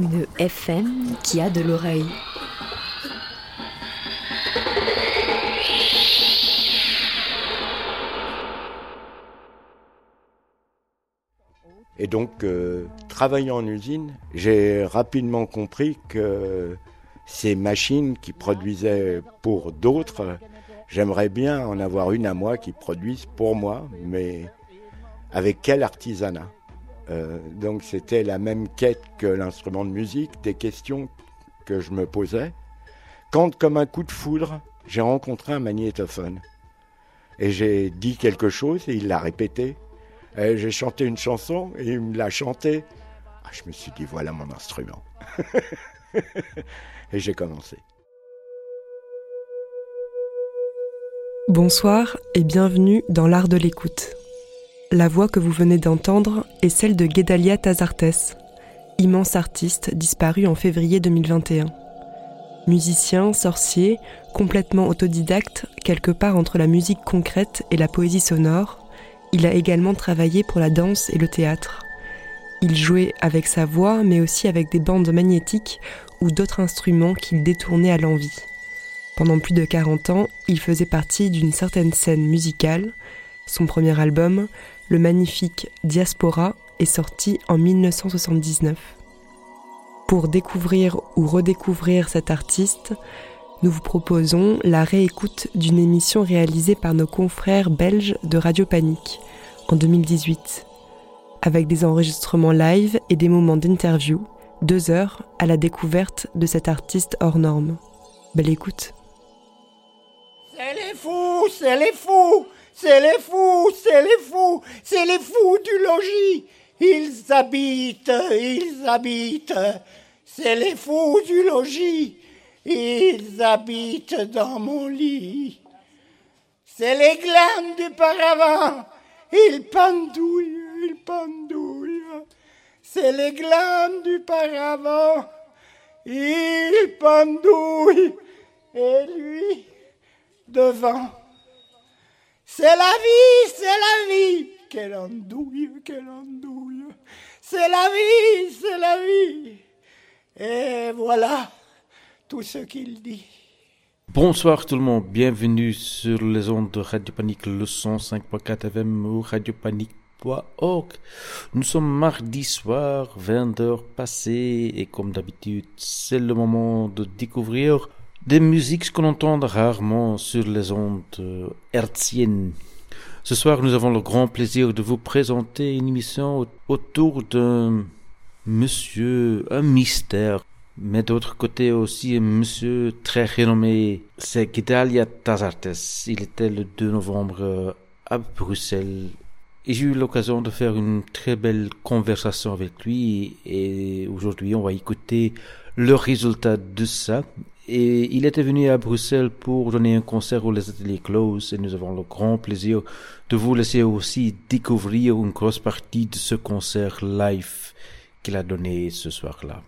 Une FM qui a de l'oreille. Et donc, euh, travaillant en usine, j'ai rapidement compris que ces machines qui produisaient pour d'autres, j'aimerais bien en avoir une à moi qui produise pour moi, mais avec quel artisanat? Euh, Donc, c'était la même quête que l'instrument de musique, des questions que je me posais. Quand, comme un coup de foudre, j'ai rencontré un magnétophone. Et j'ai dit quelque chose et il l'a répété. J'ai chanté une chanson et il me l'a chantée. Ah, je me suis dit, voilà mon instrument. et j'ai commencé. Bonsoir et bienvenue dans l'art de l'écoute. La voix que vous venez d'entendre est celle de Guédalia Tazartes, immense artiste disparu en février 2021. Musicien, sorcier, complètement autodidacte, quelque part entre la musique concrète et la poésie sonore, il a également travaillé pour la danse et le théâtre. Il jouait avec sa voix, mais aussi avec des bandes magnétiques ou d'autres instruments qu'il détournait à l'envie. Pendant plus de 40 ans, il faisait partie d'une certaine scène musicale. Son premier album, le magnifique Diaspora, est sorti en 1979. Pour découvrir ou redécouvrir cet artiste, nous vous proposons la réécoute d'une émission réalisée par nos confrères belges de Radio Panique en 2018, avec des enregistrements live et des moments d'interview, deux heures à la découverte de cet artiste hors norme. Belle écoute. C'est les fous, c'est les fous, c'est les fous, c'est les fous, c'est les fous du logis. Ils habitent, ils habitent, c'est les fous du logis. Ils habitent dans mon lit. C'est les glandes du paravent. Ils pendouillent, ils pendouillent. C'est les glandes du paravent. Ils pendouillent. Et lui, devant. C'est la vie, c'est la vie. Quelle andouille, quelle andouille. C'est la vie, c'est la vie. Et voilà tout ce qu'il dit. Bonsoir tout le monde, bienvenue sur les ondes de Radio Panique, le 105.4 FM ou radiopanique.org. Nous sommes mardi soir, 20h passées, et comme d'habitude, c'est le moment de découvrir des musiques qu'on entend rarement sur les ondes euh, hertziennes. Ce soir, nous avons le grand plaisir de vous présenter une émission au- autour d'un monsieur, un mystère, mais d'autre côté aussi un monsieur très renommé, c'est Gedalia Tazartes. Il était le 2 novembre euh, à Bruxelles et j'ai eu l'occasion de faire une très belle conversation avec lui et aujourd'hui on va écouter le résultat de ça. Et il était venu à Bruxelles pour donner un concert où les ateliers close et nous avons le grand plaisir de vous laisser aussi découvrir une grosse partie de ce concert live qu'il a donné ce soir-là.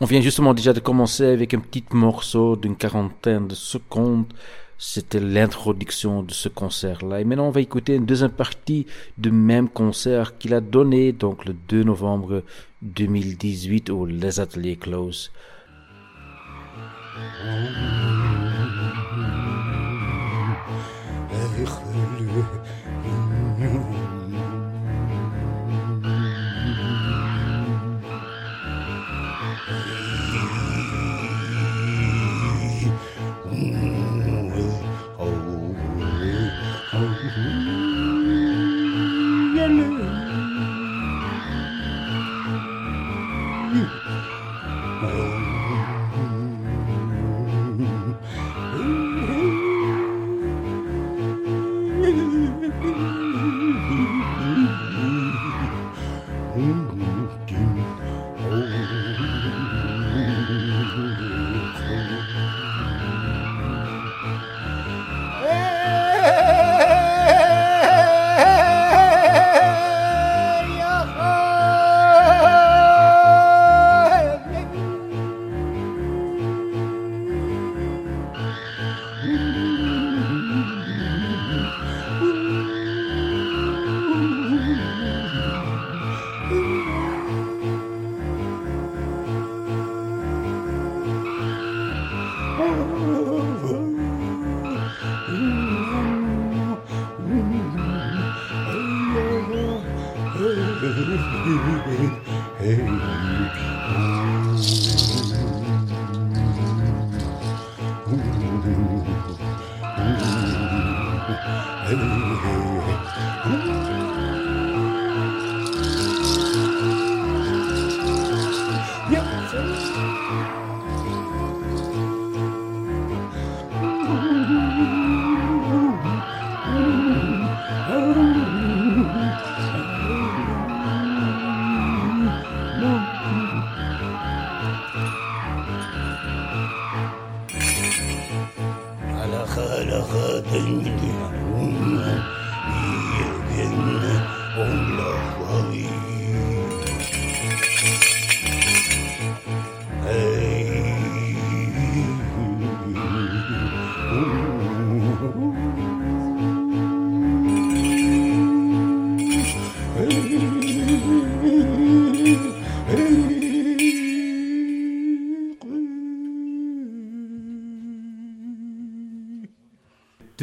On vient justement déjà de commencer avec un petit morceau d'une quarantaine de secondes. C'était l'introduction de ce concert-là. Et maintenant, on va écouter une deuxième partie du même concert qu'il a donné, donc le 2 novembre 2018 au Les Ateliers Close. Oh,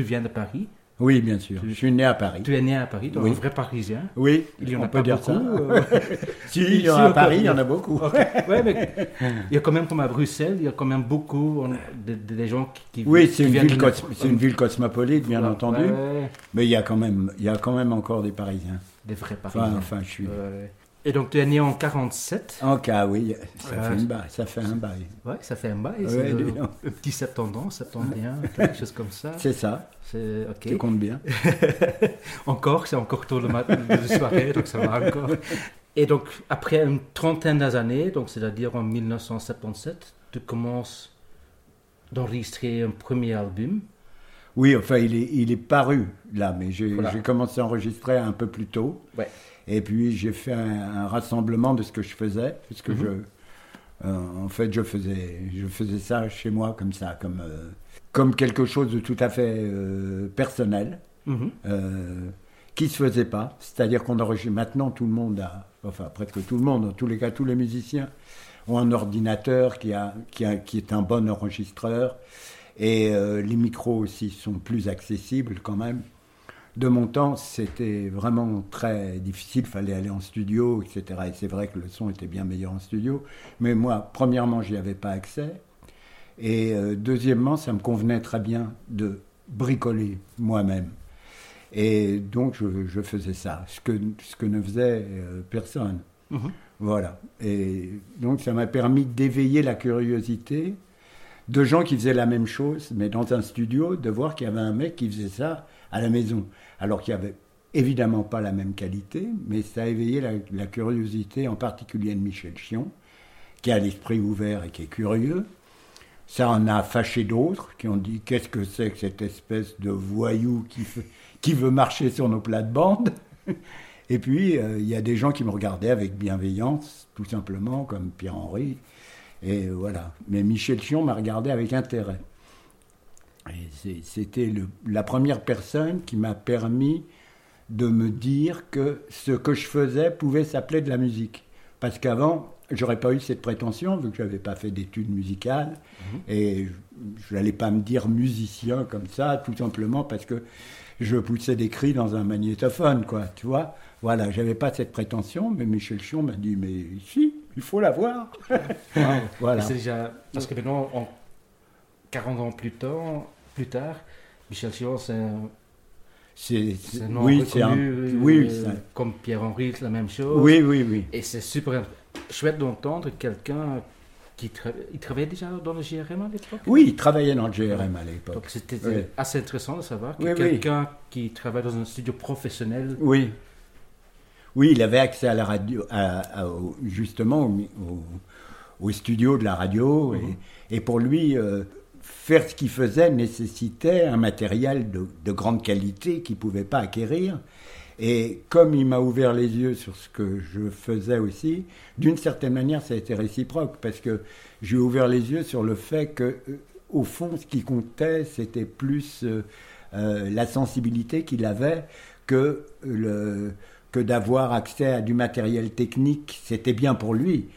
viens de Paris Oui, bien sûr. Je suis né à Paris. Tu es né à Paris, tu es Oui. un vrai Parisien. Oui, Il y en on a peut pas dire beaucoup. ça. euh, Si, il y en a à Paris, il y en a beaucoup. Ok, ouais, mais il y a quand même comme à Bruxelles, il y a quand même beaucoup de, gens qui, qui Oui, c'est une, ville de- cos- c'est une ville cosmopolite, bien Ouais, entendu. ouais, Mais il y a quand même, il y a quand même encore des Parisiens. des vrais Enfin, Parisiens. enfin, je suis. Et donc tu es né en 47. En cas, oui, ça fait une bail, ça fait un bail. Ouais, ça fait un bail. Ouais, le, le petit 70 ans, 71, quelque chose comme ça. C'est ça. C'est ok. Tu comptes bien. encore, c'est encore tôt le matin de soirée, donc ça va encore. Et donc, après une trentaine d'années, donc c'est-à-dire en 1977, tu commences d'enregistrer un premier album. Oui, enfin, il est, il est paru là, mais j'ai Voilà. j'ai commencé à enregistrer un peu plus tôt. Ouais. Et puis j'ai fait un, un rassemblement de ce que je faisais, puisque Mhm. je, euh, en fait, je faisais, je faisais ça chez moi comme ça, comme, euh, comme quelque chose de tout à fait euh, personnel, euh, qui se faisait pas. C'est-à-dire qu'on enregistre maintenant, tout le monde a, enfin presque tout le monde, en tous les cas, tous les musiciens ont un ordinateur qui a, qui a, qui est un bon enregistreur, et les micros aussi sont plus accessibles quand même. De mon temps, c'était vraiment très difficile, il fallait aller en studio, etc. Et c'est vrai que le son était bien meilleur en studio. Mais moi, premièrement, j'y avais pas accès. Et euh, deuxièmement, ça me convenait très bien de bricoler moi-même. Et donc, je, je faisais ça, ce que, ce que ne faisait euh, personne. Mhm. Voilà. Et donc, ça m'a permis d'éveiller la curiosité de gens qui faisaient la même chose, mais dans un studio, de voir qu'il y avait un mec qui faisait ça à la maison. Alors qu'il n'y avait évidemment pas la même qualité, mais ça a éveillé la, curiosité, en particulier de Michel Chion, qui a l'esprit ouvert et qui est curieux. Ça en a fâché d'autres qui ont dit qu'est-ce que c'est que cette espèce de voyou qui veut marcher sur nos plates-bandes? Et puis, euh, il y a des gens qui me regardaient avec bienveillance, tout simplement, comme Pierre-Henri. Et voilà. Mais Michel Chion m'a regardé avec intérêt. C'était la première personne qui m'a permis de me dire que ce que je faisais pouvait s'appeler de la musique. Parce qu'avant, j'aurais pas eu cette prétention, vu que je n'avais pas fait d'études musicales. Et je n'allais pas me dire musicien comme ça, tout simplement parce que je poussais des cris dans un magnétophone, quoi, tu vois. Voilà, j'avais pas cette prétention, mais Michel Chion m'a dit, mais si, il faut l'avoir. voilà. Déjà parce que maintenant, en 40 ans plus tard, plus tard Michel Chion, c'est un- c'est, nom oui, c'est un, reconnu, oui, euh, comme Pierre-Henri, c'est la même chose. oui, oui, oui. Et c'est super chouette d'entendre quelqu'un qui tra- il travaillait déjà dans le GRM à l'époque? Oui, il travaillait dans le GRM à l'époque. Donc c'était Oui. assez intéressant de savoir que Oui, oui. quelqu'un qui travaille dans un studio professionnel. Oui. Oui, il avait accès à la radio, à- à- au- justement au, au- au studio de la radio. Mhm. Et, et pour lui, euh, faire ce qu'il faisait nécessitait un matériel de, de grande qualité qu'il ne pouvait pas acquérir. Et comme il m'a ouvert les yeux sur ce que je faisais aussi, d'une certaine manière, ça a été réciproque, parce que j'ai ouvert les yeux sur le fait que, euh, au fond, ce qui comptait, c'était plus euh, euh, la sensibilité qu'il avait que, que d'avoir accès à du matériel technique. C'était bien pour lui,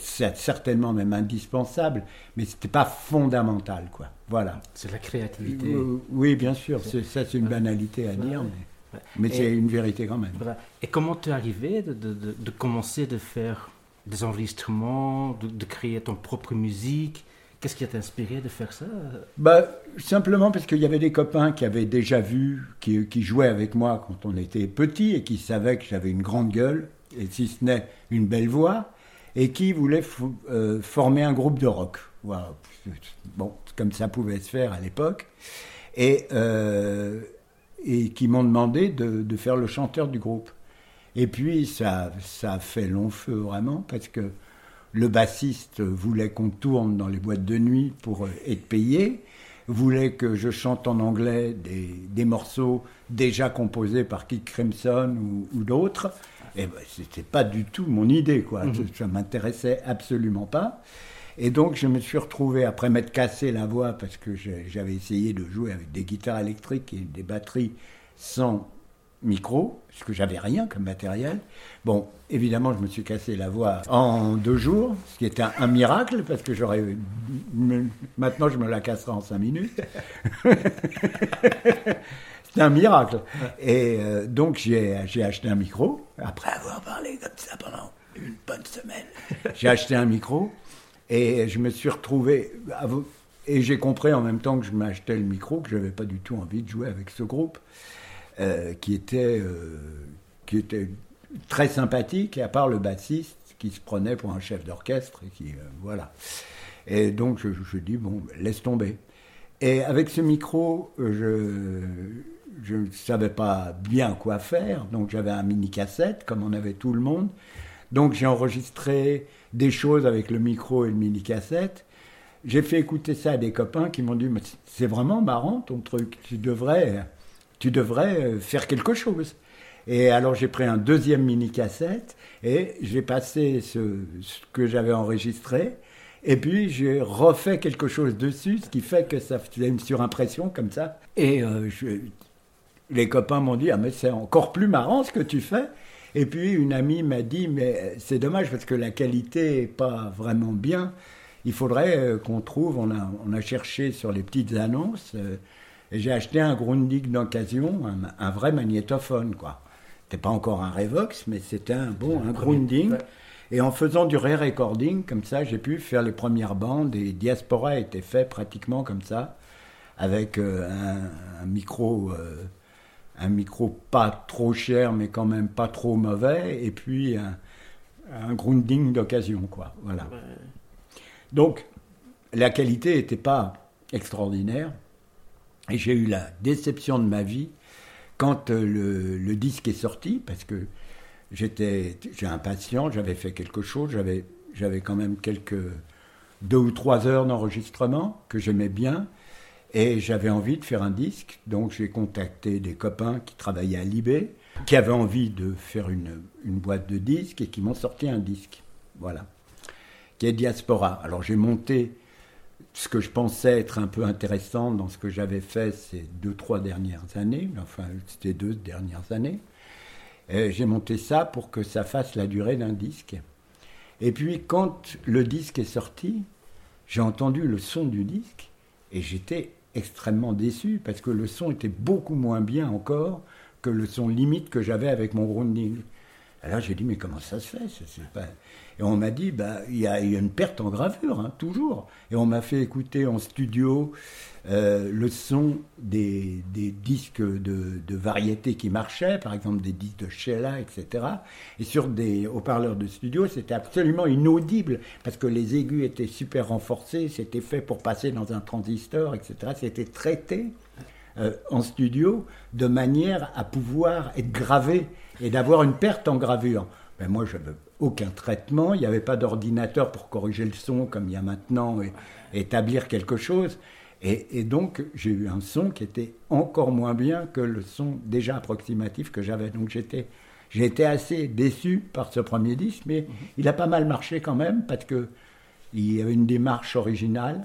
c'est certainement même indispensable, mais c'était pas fondamental, quoi. Voilà. C'est la créativité. Euh, Oui, bien sûr, c'est- ça c'est une banalité à dire, mais, c'est une vérité quand même. Voilà. Et comment tu es arrivé de, de, de- de commencer de faire des enregistrements, de, de créer ton propre musique? Qu'est-ce qui t'a inspiré de faire ça? Bah, simplement parce qu'il y avait des copains qui avaient déjà vu, qui, qui jouaient avec moi quand on était petit et qui savaient que j'avais une grande gueule, et si ce n'est une belle voix, et qui voulaient fo- euh, former un groupe de rock. Voilà. Bon, comme ça pouvait se faire à l'époque. Et, euh, qui m'ont demandé de, faire le chanteur du groupe. Et puis, ça, a fait long feu vraiment, parce que le bassiste voulait qu'on tourne dans les boîtes de nuit pour euh, être payé, voulait que je chante en anglais des, morceaux déjà composés par Kid Crimson ou d'autres. Et ben, c'était pas du tout mon idée, quoi. Mhm. Ça, ça m'intéressait absolument pas. Et donc, je me suis retrouvé, après m'être cassé la voix, parce que j'avais essayé de jouer avec des guitares électriques et des batteries sans micro, parce que j'avais rien comme matériel. Bon, évidemment, je me suis cassé la voix en deux jours, ce qui était un, un miracle, parce que j'aurais. Maintenant, je me la casserai en cinq minutes. C'était un miracle. Et euh, donc, j'ai acheté un micro, après avoir parlé comme ça pendant une bonne semaine. J'ai acheté un micro et je me suis retrouvé. à Et j'ai compris en même temps que je m'achetais le micro que je n'avais pas du tout envie de jouer avec ce groupe, euh, qui, était, euh, qui était très sympathique, à part le bassiste qui se prenait pour un chef d'orchestre. Et qui, voilà. Et donc je, je dis, bon, laisse tomber. Et avec ce micro, je je ne savais pas bien quoi faire, donc j'avais un mini cassette, comme on avait tout le monde. Donc j'ai enregistré des choses avec le micro et le mini cassette. J'ai fait écouter ça à des copains qui m'ont dit c'est vraiment marrant ton truc, tu devrais, tu devrais euh, faire quelque chose. Et alors j'ai pris un deuxième mini cassette et j'ai passé ce, que j'avais enregistré. Et puis j'ai refait quelque chose dessus, ce qui fait que ça faisait une surimpression comme ça. Et euh, les copains m'ont dit ah mais c'est encore plus marrant ce que tu fais. Et puis une amie m'a dit mais c'est dommage parce que la qualité est pas vraiment bien. Il faudrait euh, qu'on trouve. On a on a cherché sur les petites annonces euh, et j'ai acheté un Grundig d'occasion, un, un vrai magnétophone quoi. C'était pas encore un Revox mais c'était un bon un Grundig. Et en faisant du re-recording, comme ça, j'ai pu faire les premières bandes et Diaspora a été fait pratiquement comme ça, avec euh, un, un micro, euh, un micro pas trop cher, mais quand même pas trop mauvais, et puis un, un grounding d'occasion, quoi. Voilà. Donc, la qualité n'était pas extraordinaire, et j'ai eu la déception de ma vie quand euh, le, le disque est sorti, parce que j'étais impatient, j'avais fait quelque chose, j'avais j'avais quand même quelques deux ou trois heures d'enregistrement que j'aimais bien et j'avais envie de faire un disque, donc j'ai contacté des copains qui travaillaient à Libé, qui avaient envie de faire une, une boîte de disques et qui m'ont sorti un disque, voilà, qui est Diaspora. Alors j'ai monté ce que je pensais être un peu intéressant dans ce que j'avais fait ces deux, trois dernières années, enfin c'était deux dernières années. J'ai monté ça pour que ça fasse la durée d'un disque. Et puis quand le disque est sorti, j'ai entendu le son du disque et j'étais extrêmement déçu parce que le son était beaucoup moins bien encore que le son limite que j'avais avec mon grounding. Alors j'ai dit, mais comment ça se fait? Et on m'a dit, bah, il y, a, une perte en gravure, hein, toujours. Et on m'a fait écouter en studio euh, le son des, disques de, de variété qui marchaient, par exemple des disques de Sheila, etc. Et sur des haut-parleurs de studio, c'était absolument inaudible, parce que les aigus étaient super renforcés, c'était fait pour passer dans un transistor, etc. C'était traité euh, en studio de manière à pouvoir être gravé et d'avoir une perte en gravure. Ben moi, je n'avais aucun traitement, il n'y avait pas d'ordinateur pour corriger le son comme il y a maintenant et, établir quelque chose. Et, et donc, j'ai eu un son qui était encore moins bien que le son déjà approximatif que j'avais. Donc, j'étais, j'ai été assez déçu par ce premier disque, mais il a pas mal marché quand même parce que il y avait une démarche originale.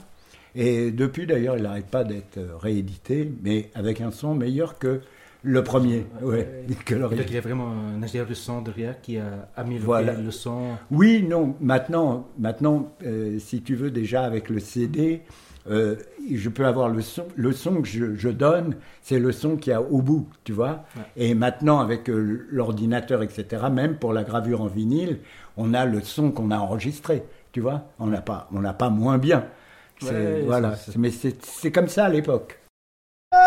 Et depuis, d'ailleurs, il n'arrête pas d'être réédité, mais avec un son meilleur que le premier. Ouais, que Donc il y a vraiment un ingénieur de son derrière qui a amélioré Voilà. le son. Oui, non, maintenant, maintenant euh, si tu veux, déjà avec le CD, euh, je peux avoir le son, le son que je, je donne, c'est le son qu'il y a au bout, tu vois. Ouais. Et maintenant, avec euh, l'ordinateur, etc., même pour la gravure en vinyle, on a le son qu'on a enregistré, tu vois. On n'a pas, on n'a pas moins bien. Ouais, voilà, mais c'est comme ça à l'époque. comme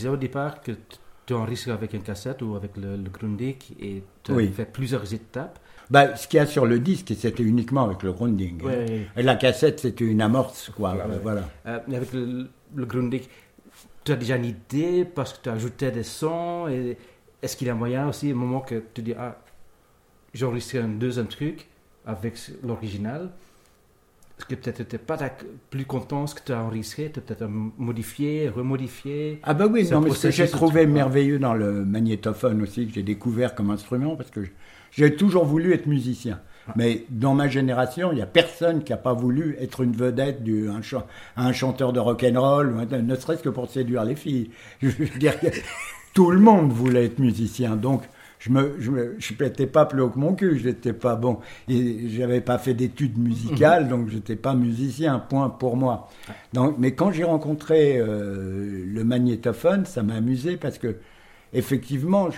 disais au départ, que tu enregistres avec une cassette ou avec le, le Grundig et tu Oui. as fait plusieurs étapes. Bah, ce qu'il y a sur le disque, c'était uniquement avec le grounding. Ouais. Et la cassette, c'était une amorce, quoi. Ouais. Voilà. Euh, avec le, le Grundig, tu as déjà une idée parce que tu ajoutais des sons. Et est-ce qu'il y a moyen aussi, au moment que tu dis, ah, j'enregistre un deuxième truc avec l'original, que peut-être tu n'étais pas plus content de ce que tu as enregistré, tu as peut-être modifié, remodifié Ah bah oui, non, mais ce que j'ai trouvé merveilleux dans le magnétophone aussi, que j'ai découvert comme instrument, parce que j'ai toujours voulu être musicien. Mais dans ma génération, il n'y a personne qui n'a pas voulu être une vedette, du, un, chan- un chanteur de rock'n'roll, ne serait-ce que pour séduire les filles. Je veux dire que tout le monde voulait être musicien. Donc, je me, je me, je n'étais pas plus haut que mon cul, j'étais pas bon. Et j'avais pas fait d'études musicales, donc j'étais pas musicien, point pour moi. Donc, mais quand j'ai rencontré euh, le magnétophone, ça m'a amusé parce que effectivement,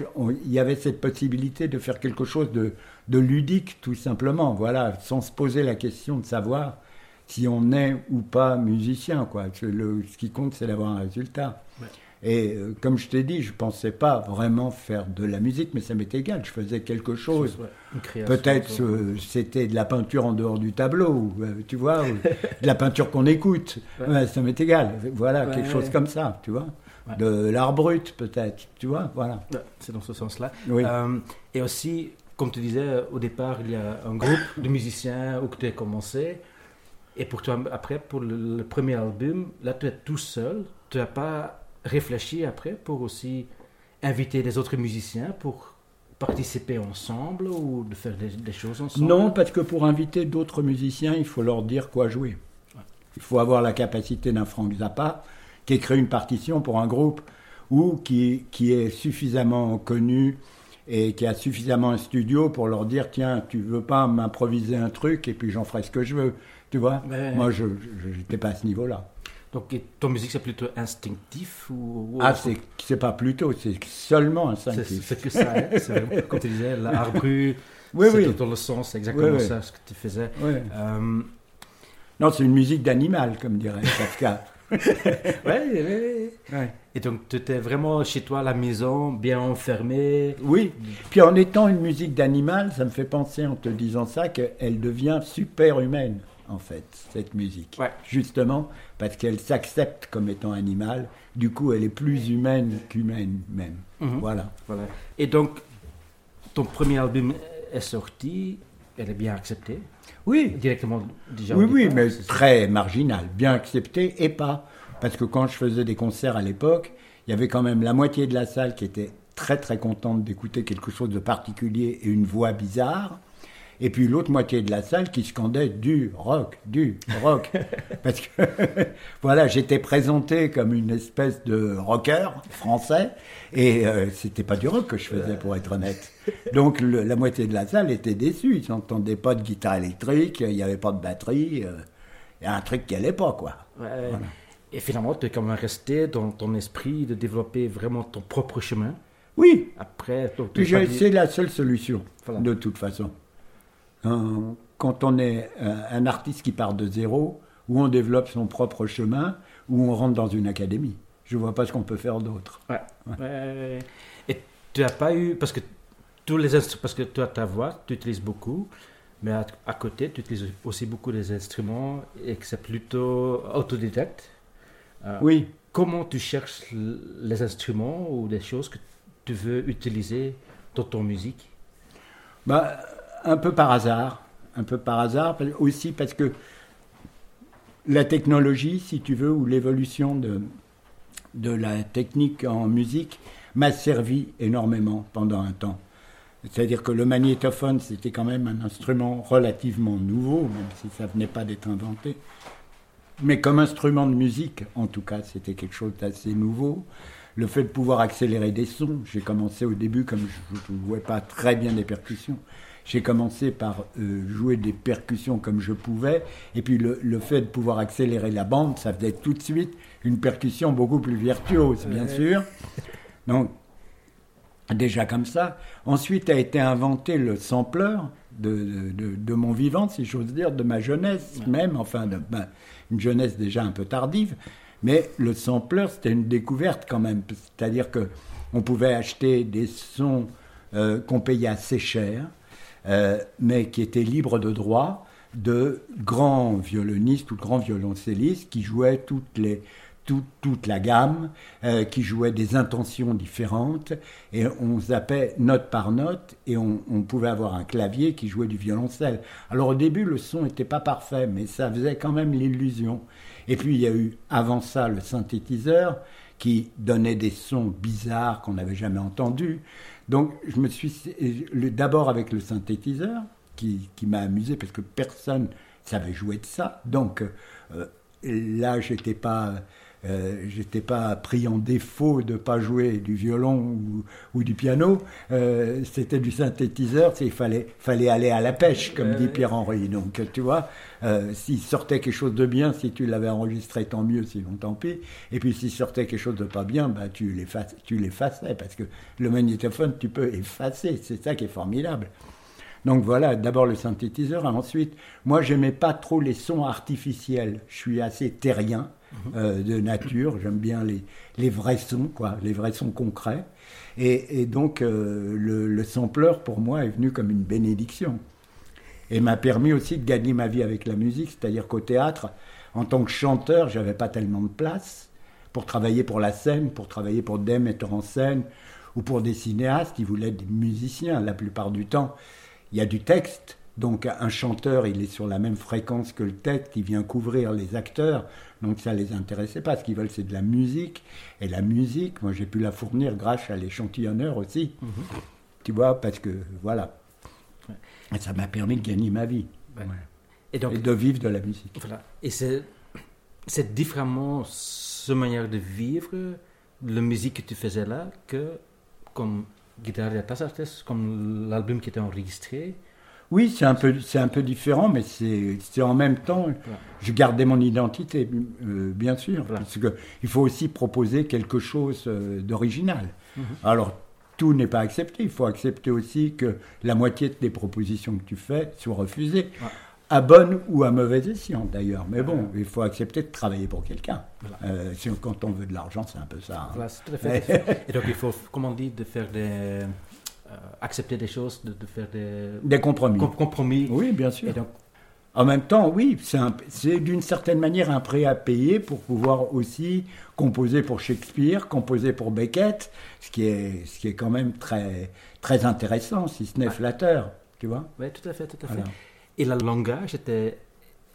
il y avait cette possibilité de faire quelque chose de, de ludique, tout simplement, voilà, sans se poser la question de savoir si on est ou pas musicien, quoi. Ce qui compte, c'est d'avoir un résultat. Et euh, comme je t'ai dit, je pensais pas vraiment faire de la musique, mais ça m'était égal. Je faisais quelque chose. Peut-être euh, c'était de la peinture en dehors du tableau, ou, euh, tu vois, ou de la peinture qu'on écoute. Ouais. Ouais, ça m'est égal. Voilà, Ouais, quelque chose comme ça, tu vois. De l'art brut, peut-être, tu vois, voilà. C'est dans ce sens-là. Oui. Euh, et aussi, comme tu disais, au départ, il y a un groupe de musiciens où tu as commencé. Et pour toi, après, pour le, le premier album, là, tu es tout seul. Tu n'as pas réfléchi après pour aussi inviter des autres musiciens pour participer ensemble ou de faire des, des choses ensemble? Non, parce que pour inviter d'autres musiciens, il faut leur dire quoi jouer. Il faut avoir la capacité d'un Frank Zappa qui écrit une partition pour un groupe ou qui, qui est suffisamment connu et qui a suffisamment un studio pour leur dire tiens, tu veux pas m'improviser un truc et puis j'en ferai ce que je veux. Tu vois? Ouais. Moi, je n'étais pas à ce niveau-là. Donc, et ton musique, c'est plutôt instinctif ou, ou- Ah, c'est c'est pas plutôt, c'est seulement instinctif. c'est que ça, hein, c'est vraiment, comme tu disais, brut, Oui, c'est oui. dans le sens, c'est exactement Oui, oui. ça ce que tu faisais. Euh, Non, c'est une musique d'animal, comme dirait Kafka. ouais, ouais, ouais. Ouais. Et donc, tu étais vraiment chez toi à la maison, bien enfermé? Oui, puis en étant une musique d'animal, ça me fait penser en te disant ça qu'elle devient super humaine, en fait, cette musique. Ouais. Justement, parce qu'elle s'accepte comme étant animale, du coup elle est plus humaine qu'humaine même. Mhm. Voilà. Voilà. Et donc, ton premier album est sorti, elle est bien acceptée, Oui, directement déjà. oui, oui, départ, mais très marginal, bien accepté et pas. Parce que quand je faisais des concerts à l'époque, il y avait quand même la moitié de la salle qui était très très contente d'écouter quelque chose de particulier et une voix bizarre. Et puis l'autre moitié de la salle qui scandait du rock, du rock. Parce que voilà, j'étais présenté comme une espèce de rocker français et euh, c'était pas du rock que je faisais pour être honnête. Donc le- la moitié de la salle était déçue. Ils n'entendaient pas de guitare électrique, il n'y avait pas de batterie. euh, Il y a un truc qui allait pas quoi. Ouais. Et finalement, tu es quand même resté dans ton esprit de développer vraiment ton propre chemin. Oui, Après, c'est la seule solution, Voilà. de toute façon. Quand on est un, un artiste qui part de zéro, ou on développe son propre chemin, ou on rentre dans une académie. Je vois pas ce qu'on peut faire d'autre. Ouais. Ouais. Et tu n'as pas eu, parce que tous les parce que as ta voix, tu utilises beaucoup, mais à, à côté, tu utilises aussi beaucoup des instruments et que c'est plutôt autodidacte. Euh, Oui, Comment tu cherches les instruments ou des choses que tu veux utiliser dans ton musique? Bah, un peu par hasard. Un peu par hasard, aussi parce que la technologie, si tu veux, ou l'évolution de, de la technique en musique m'a servi énormément pendant un temps. C'est-à-dire que le magnétophone, c'était quand même un instrument relativement nouveau, même si ça venait pas d'être inventé. Mais comme instrument de musique, en tout cas, c'était quelque chose d'assez nouveau. Le fait de pouvoir accélérer des sons, j'ai commencé au début, comme je ne jouais pas très bien des percussions, j'ai commencé par euh, jouer des percussions comme je pouvais. Et puis le, le fait de pouvoir accélérer la bande, ça faisait tout de suite une percussion beaucoup plus virtuose, bien sûr. Donc, déjà comme ça. Ensuite a été inventé le sampler de, de, de- de mon vivant, si j'ose dire, de ma jeunesse même, enfin, de, ben, une jeunesse déjà un peu tardive. Mais le sampler, c'était une découverte quand même. C'est-à-dire que on pouvait acheter des sons euh, qu'on payait assez cher, euh, mais qui étaient libres de droit, de grands violonistes ou de grands violoncellistes qui jouaient toutes les, tout- toute la gamme, euh, qui jouaient des intentions différentes, et on zappait note par note, et on, on pouvait avoir un clavier qui jouait du violoncelle. Alors au début, le son n'était pas parfait, mais ça faisait quand même l'illusion. Et puis il y a eu avant ça le synthétiseur, qui donnait des sons bizarres qu'on n'avait jamais entendus. Donc je me suis d'abord avec le synthétiseur qui, qui m'a amusé parce que personne savait jouer de ça. Donc euh, là j'étais pas euh, j'étais pas pris en défaut de pas jouer du violon ou, ou du piano. Euh, C'était du synthétiseur. Il fallait fallait aller à la pêche comme dit Pierre Henry. Donc tu vois euh, s'il sortait quelque chose de bien, si tu l'avais enregistré, tant mieux, sinon tant pis. Et puis s'il sortait quelque chose de pas bien, bah, tu l'effaçais, parce que le magnétophone, tu peux effacer, c'est ça qui est formidable. Donc voilà, d'abord le synthétiseur, ensuite, moi j'aimais pas trop les sons artificiels, je suis assez terrien euh, de nature, j'aime bien les, vrais sons, quoi, les vrais sons concrets. Et, donc euh, le, le sampler, pour moi, est venu comme une bénédiction. Et m'a permis aussi de gagner ma vie avec la musique, c'est-à-dire qu'au théâtre, en tant que chanteur, j'avais pas tellement de place pour travailler pour la scène, pour travailler pour des metteurs en scène ou pour des cinéastes qui voulaient des musiciens. La plupart du temps, il y a du texte, Donc un chanteur, il est sur la même fréquence que le texte, il vient couvrir les acteurs, donc ça les intéressait pas. Ce qu'ils veulent, c'est de la musique. Et la musique, moi j'ai pu la fournir grâce à l'échantillonneur aussi. Mhm. Tu vois, parce que voilà. Et ça m'a permis de gagner ma vie. Ouais. Et donc, Et de vivre de la musique. voilà. Et c'est, c'est différemment ce manière de vivre la musique que tu faisais là que comme Guitare de Tasartes, comme l'album qui était enregistré. Oui, c'est un peu, c'est un peu différent, mais c'est, c'est en même temps, je gardais mon identité, euh, bien sûr, Voilà. parce que il faut aussi proposer quelque chose euh, d'original. Mhm. Alors, tout n'est pas accepté, il faut accepter aussi que la moitié des propositions que tu fais soient refusées, Ouais. à bonne ou à mauvaise escient d'ailleurs. Mais bon, il faut accepter de travailler pour quelqu'un. Voilà. Euh, quand on veut de l'argent, c'est un peu ça. hein. Voilà, tout à fait. Et donc il faut, comme on dit, de faire des, accepter des choses, de, de faire des Des compromis. com- compromis. Oui, bien sûr. Et donc, En même temps, oui, c'est un- c'est d'une certaine manière un prêt à payer pour pouvoir aussi composer pour Shakespeare, composer pour Beckett, ce qui est, ce qui est quand même très, très intéressant, si ce n'est flatteur, tu vois. oui, tout à fait, tout à fait. Et le langage était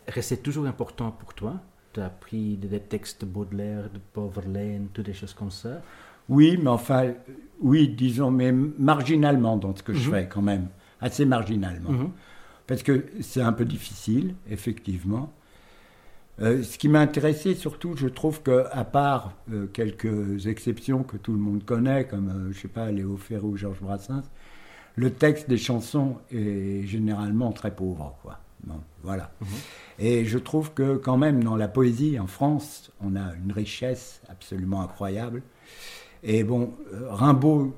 resté toujours important pour toi? Tu as appris des, textes de Baudelaire, de Paul Verlaine, toutes des choses comme ça? Oui, mais enfin, oui, disons, mais marginalement dans ce que je Mhm. fais quand même, assez marginalement. Mhm. Parce que c'est un peu difficile, effectivement. Euh, ce qui m'a intéressé surtout, je trouve que à part euh, quelques exceptions que tout le monde connaît, comme euh, je sais pas Léo Ferré ou Georges Brassens, le texte des chansons est généralement très pauvre, quoi. Bon, voilà. Et je trouve que quand même dans la poésie en France, on a une richesse absolument incroyable. Et bon, euh, Rimbaud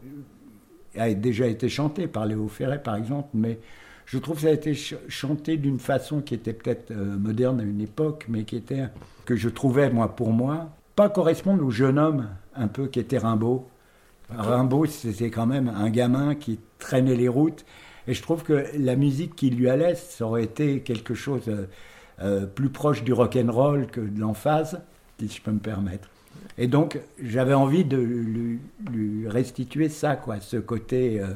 a déjà été chanté par Léo Ferré, par exemple, mais je trouve que ça a été ch- chanté d'une façon qui était peut-être euh, moderne à une époque, mais qui était que je trouvais moi pour moi pas correspondre au jeune homme un peu qui était Rimbaud. Rimbaud, c'était quand même un gamin qui traînait les routes, et je trouve que la musique qui lui allait, ça aurait été quelque chose euh, euh, plus proche du rock and roll que de l'emphase, si je peux me permettre. Et donc, j'avais envie de lui, restituer ça, quoi, ce côté, euh,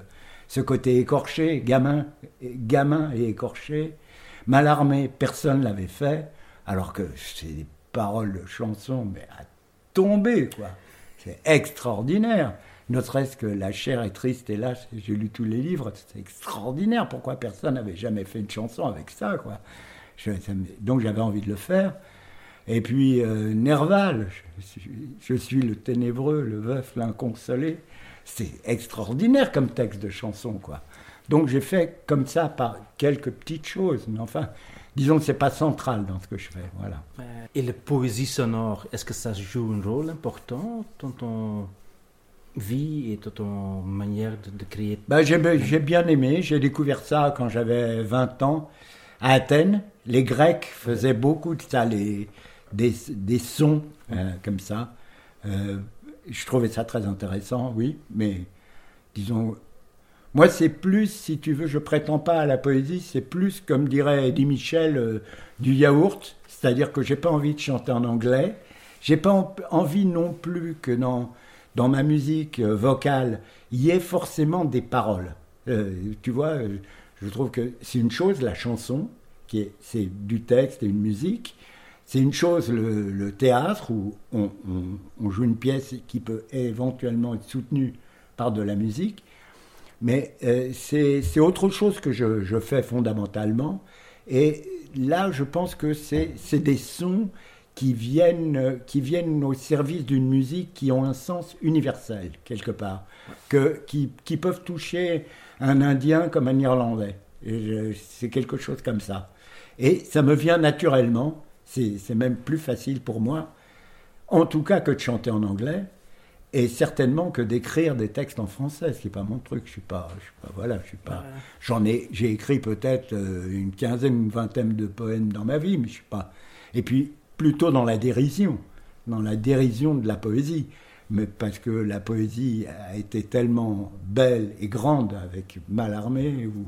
ce côté écorché, gamin, gamin et écorché, mal armé. Personne l'avait fait, alors que c'est des paroles de chansons, mais à tomber, quoi. C'est extraordinaire. Ne serait-ce que La chair est triste, et là, j'ai lu tous les livres, c'est extraordinaire. Pourquoi personne n'avait jamais fait une chanson avec ça, quoi? Je- ça donc j'avais envie de le faire. Et puis euh, Nerval, je, suis- je suis le ténébreux, le veuf, l'inconsolé. C'est extraordinaire comme texte de chanson, quoi. Donc j'ai fait comme ça par quelques petites choses, mais enfin, disons que c'est pas central dans ce que je fais, voilà. Et la poésie sonore, est-ce que ça joue un rôle important dans ton vie et dans ton manière de, de créer? Ben, j'ai, bien aimé, j'ai découvert ça quand j'avais 20 ans à Athènes. Les Grecs faisaient beaucoup de ça, les, des, sons euh, comme ça. Euh, je trouvais ça très intéressant, oui, mais disons, moi c'est plus, si tu veux, je prétends pas à la poésie, c'est plus, comme dirait Eddie Michel, euh, du yaourt, c'est-à-dire que j'ai pas envie de chanter en anglais, j'ai pas en- envie non plus que dans, dans ma musique euh, vocale, il y ait forcément des paroles. Tu vois, je trouve que c'est une chose, la chanson, qui est, c'est du texte et une musique. C'est une chose, le, théâtre, où on, joue une pièce qui peut éventuellement être soutenue par de la musique. Mais euh, c'est autre chose que je, fais fondamentalement. Et là, je pense que c'est des sons qui viennent, qui viennent au service d'une musique qui ont un sens universel, quelque part, que, qui, peuvent toucher un Indien comme un Irlandais. C'est quelque chose comme ça. Et ça me vient naturellement, c'est même plus facile pour moi, en tout cas que de chanter en anglais, et certainement que d'écrire des textes en français, ce qui n'est pas mon truc. Je suis pas, je suis pas, voilà, je suis pas. J'en ai, j'ai écrit peut-être euh, une quinzaine, une vingtaine de poèmes dans ma vie, mais je suis pas. Et puis plutôt dans la dérision, dans la dérision de la poésie, mais parce que la poésie a été tellement belle et grande avec Mallarmé ou,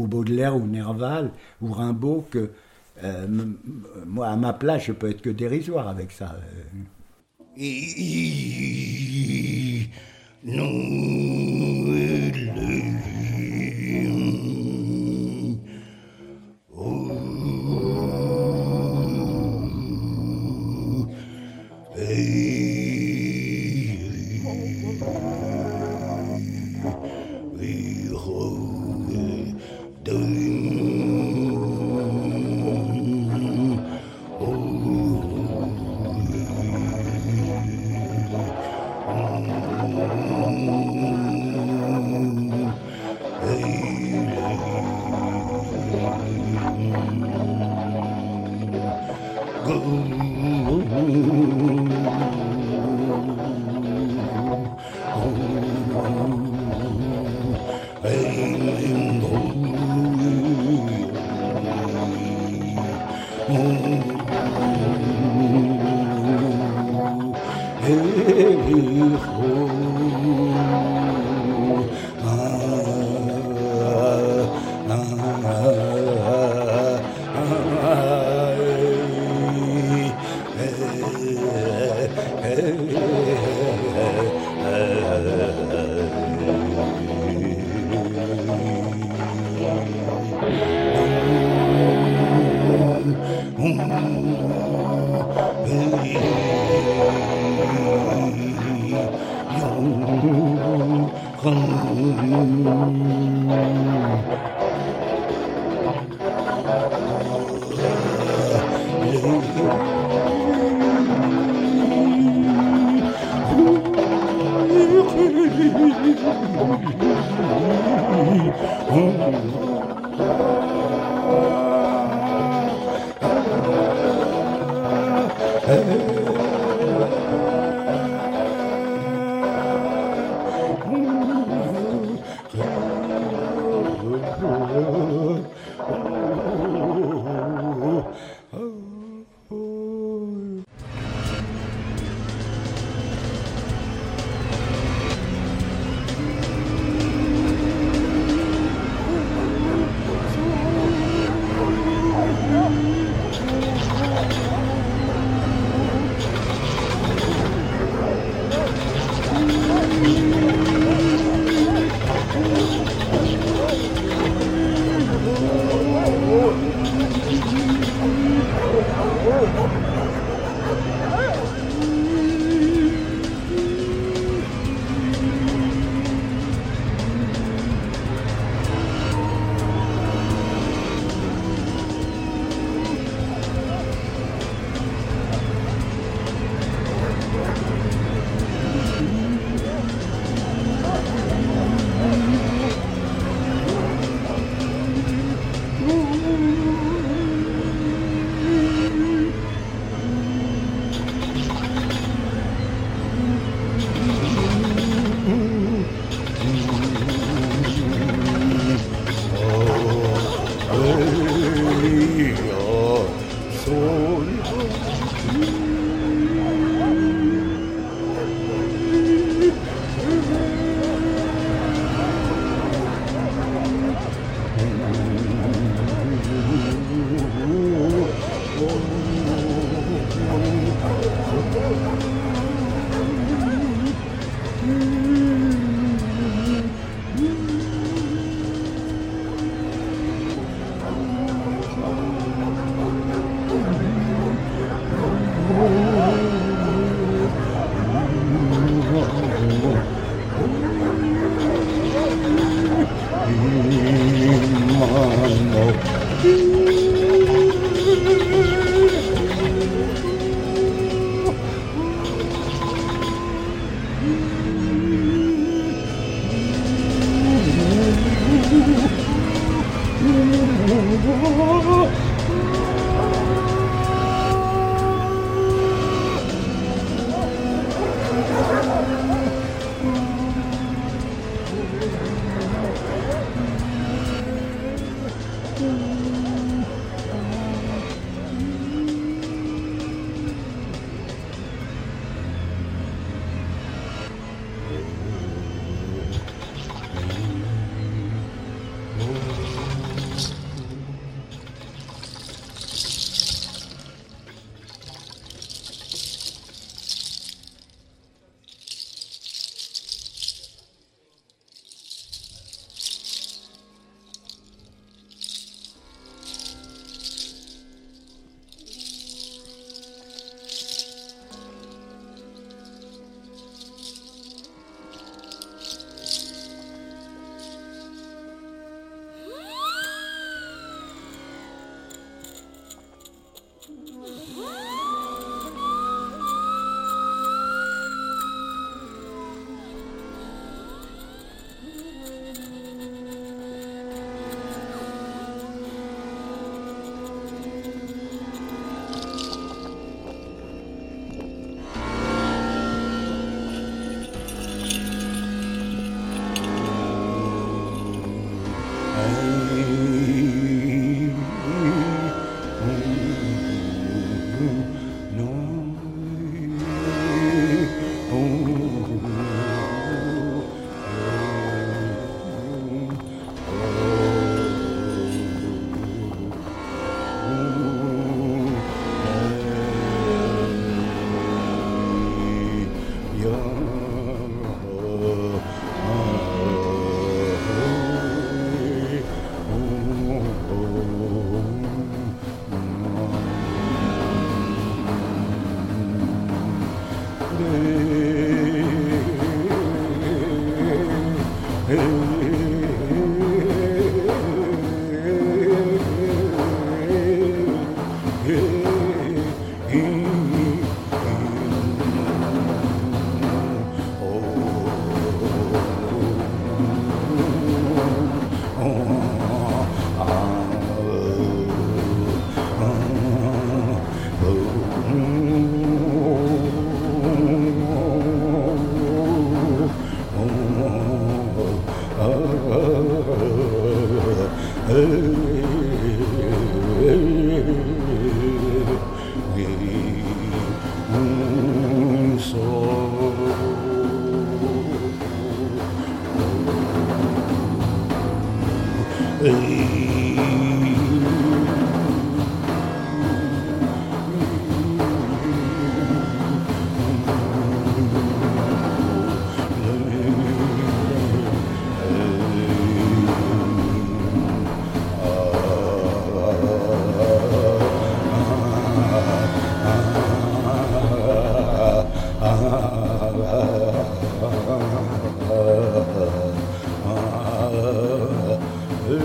ou Baudelaire ou Nerval ou Rimbaud que moi, à ma place, je peux être que dérisoire avec ça.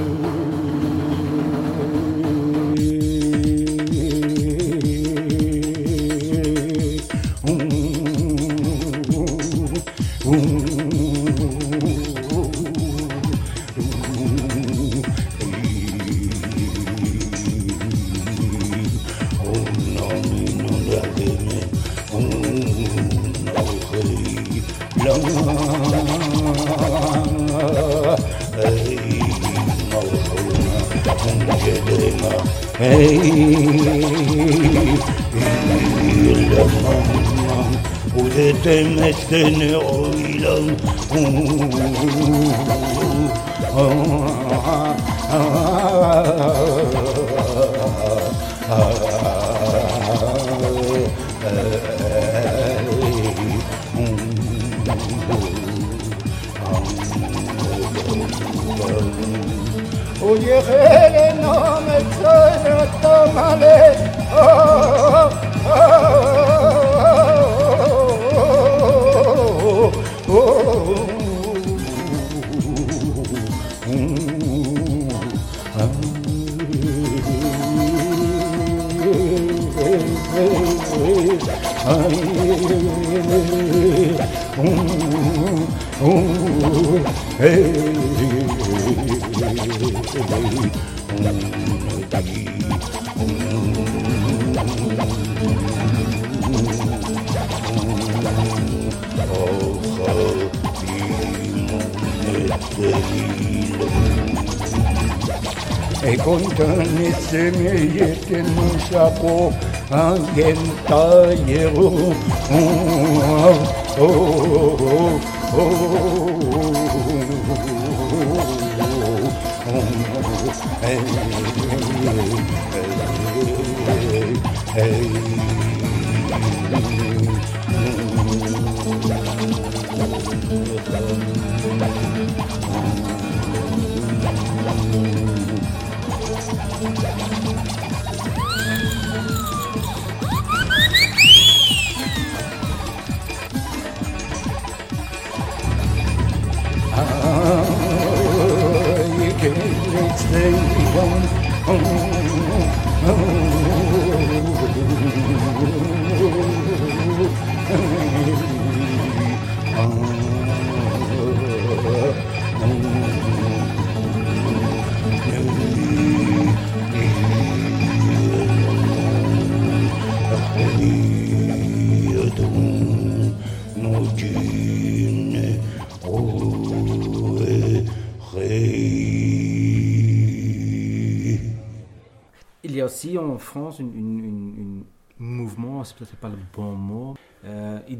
Deus. Et nous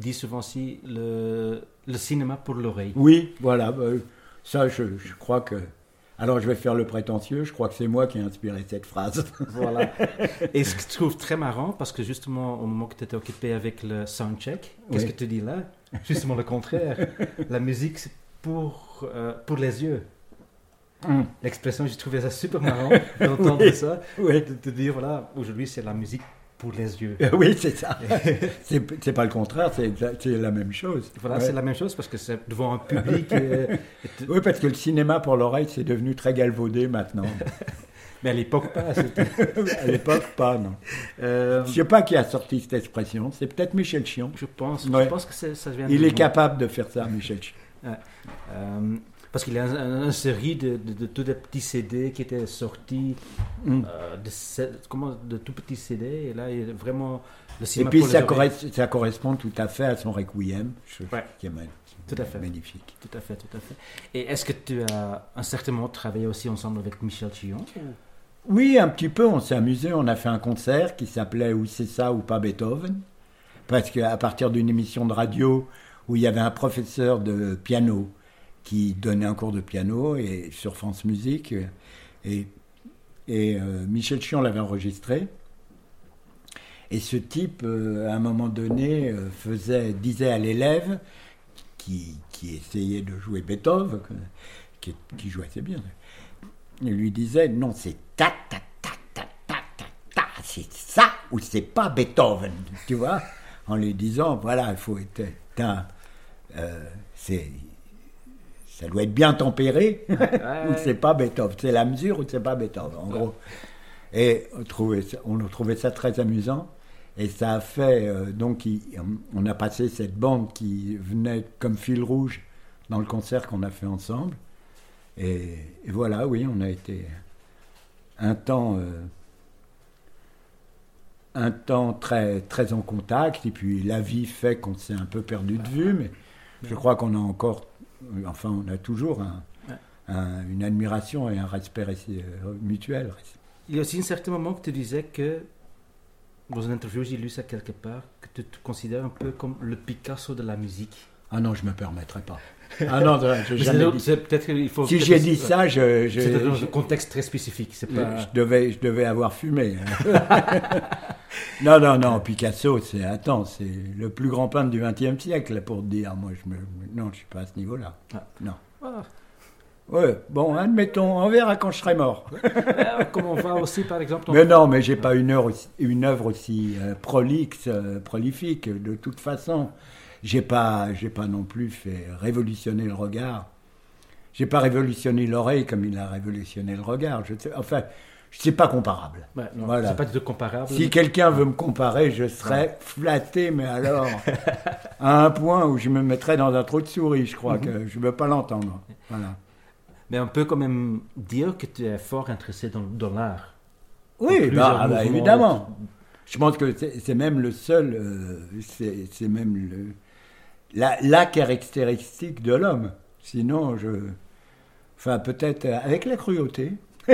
dit souvent aussi le, le cinéma pour l'oreille. Oui, voilà. bah, ça, je, je crois que. Alors, je vais faire le prétentieux. Je crois que c'est moi qui ai inspiré cette phrase. Voilà. Et ce que je trouve très marrant, parce que justement, au moment que tu étais occupé avec le soundcheck, qu'est-ce Oui. que tu dis là? Justement le contraire. La musique, c'est pour, euh, pour les yeux. Hum. L'expression, j'ai trouvé ça super marrant d'entendre Oui. ça. Oui. De te dire, voilà, aujourd'hui, c'est la musique pour les yeux. oui, c'est ça. c'est pas le contraire, c'est la même chose. Voilà, Ouais. c'est la même chose parce que c'est devant un public. euh, Oui, parce que le cinéma pour l'oreille, c'est devenu très galvaudé maintenant. mais à l'époque, pas. à l'époque, pas, non. Euh, Je sais pas qui a sorti cette expression, c'est peut-être Michel Chion. je pense, Ouais. je pense que ça vient Il est capable de faire ça, Michel Chion. Euh, parce qu'il y a un- un- une série de, de, de petits CD qui étaient sortis, Mm. euh, de, comment, de tout petits CD, et là, il y a vraiment le Et cinéma puis pour les ça, correspond tout à fait à son requiem, je- Ouais. qui est Tout à fait. magnifique. Tout à fait, tout à fait. Et est-ce que tu as un certain moment travaillé aussi ensemble avec Michel Chillon Oui, un petit peu, on s'est amusé, on a fait un concert qui s'appelait Ou c'est ça ou pas Beethoven, parce qu'à partir d'une émission de radio où il y avait un professeur de piano qui donnait un cours de piano et sur France Musique, et, et euh, Michel Chion l'avait enregistré. Et ce type, euh, à un moment donné, euh, faisait, disait à l'élève qui, qui essayait de jouer Beethoven, qui, jouait assez bien, il lui disait non, c'est ta ta ta ta ta ta ta, c'est ça ou c'est pas Beethoven, tu vois, en lui disant voilà, il faut être, c'est, ça doit être bien tempéré ou c'est pas Beethoven, c'est la mesure ou c'est pas Beethoven, en gros. Et on trouvait, ça- on trouvait ça très amusant. Et ça a fait, euh, donc, il- on a passé cette bande qui venait comme fil rouge dans le concert qu'on a fait ensemble. Et, et voilà, oui, on a été un temps, euh, un temps très, très en contact. Et puis la vie fait qu'on s'est un peu perdu de vue, mais je crois qu'on a encore, enfin, on a toujours un- Ouais. un- une admiration et un respect euh, mutuel. Il y a aussi un certain moment que tu disais que, dans une interview, j'ai lu ça quelque part, que tu te considères un peu comme le Picasso de la musique. Ah non, je me permettrai pas. Ah non, je jamais c'est- dit. c'est qu'il faut. Si j'ai dit ça, je, je, C'était dans un contexte très spécifique. C'est je- pas. je devais, je devais avoir fumé. non, non, non, Picasso, c'est attends, c'est le plus grand peintre du XXe siècle pour te dire. Moi, je me, non, je suis pas à ce niveau-là. Ah. Non. Ah. Ouais, bon, admettons, on verra quand je serai mort. Ah, Comme on voit aussi, par exemple. Mais non, mais j'ai pas une, heure aussi- une œuvre aussi euh, prolixe, euh, prolifique. De toute façon, j'ai pas, j'ai pas non plus fait révolutionner le regard. J'ai pas révolutionné l'oreille comme il a révolutionné le regard. Je sais, enfin, c'est pas comparable. Ouais, non, Voilà. C'est pas du tout comparable. Si quelqu'un veut me comparer, je serais flatté, mais alors à un point où je me mettrais dans un trou de souris. Je crois que je veux pas l'entendre. Voilà. Mais on peut quand même dire que tu es fort intéressé dans, dans l'art. Oui, bah, bah, évidemment. Je pense que c'est même le seul, euh, c'est même le, la, la caractéristique de l'homme. Sinon, je. Enfin, peut-être avec la cruauté.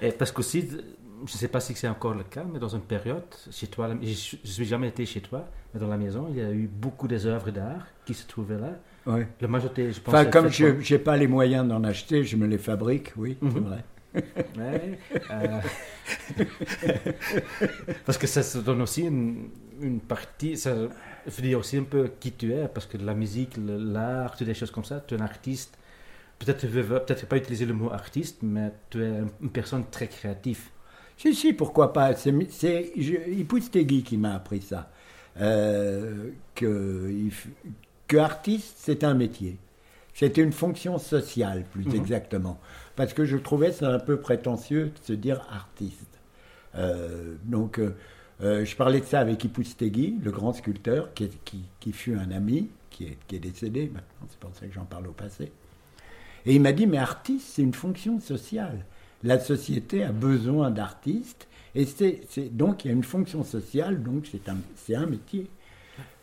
Et parce qu'aussi, je ne sais pas si c'est encore le cas, mais dans une période, chez toi, je ne suis jamais été chez toi, mais dans la maison, il y a eu beaucoup des œuvres d'art qui se trouvaient là. Ouais. La majorité, je pense. Enfin, est comme je n'ai pas les moyens d'en acheter, je me les fabrique, oui, c'est Mhm. vrai. Ouais, euh, parce que ça se donne aussi une, une partie, ça veut dire aussi un peu qui tu es, parce que la musique, l'art, des choses comme ça, tu es un artiste. Peut-être tu veux peut-être pas utiliser le mot artiste, mais tu es une personne très créative. Si, si, pourquoi pas. C'est c'est- Ipustegui qui m'a appris ça. Euh, que, artiste, c'est un métier. C'était une fonction sociale, plus Mhm. exactement. Parce que je trouvais ça un peu prétentieux de se dire artiste. Euh, donc, euh, euh, je parlais de ça avec Ipustegui, le grand sculpteur, qui, fut un ami, qui est, décédé maintenant, c'est pour ça que j'en parle au passé. Et il m'a dit, mais artiste, c'est une fonction sociale. La société a besoin d'artistes, et c'est, donc il y a une fonction sociale, donc c'est un, métier.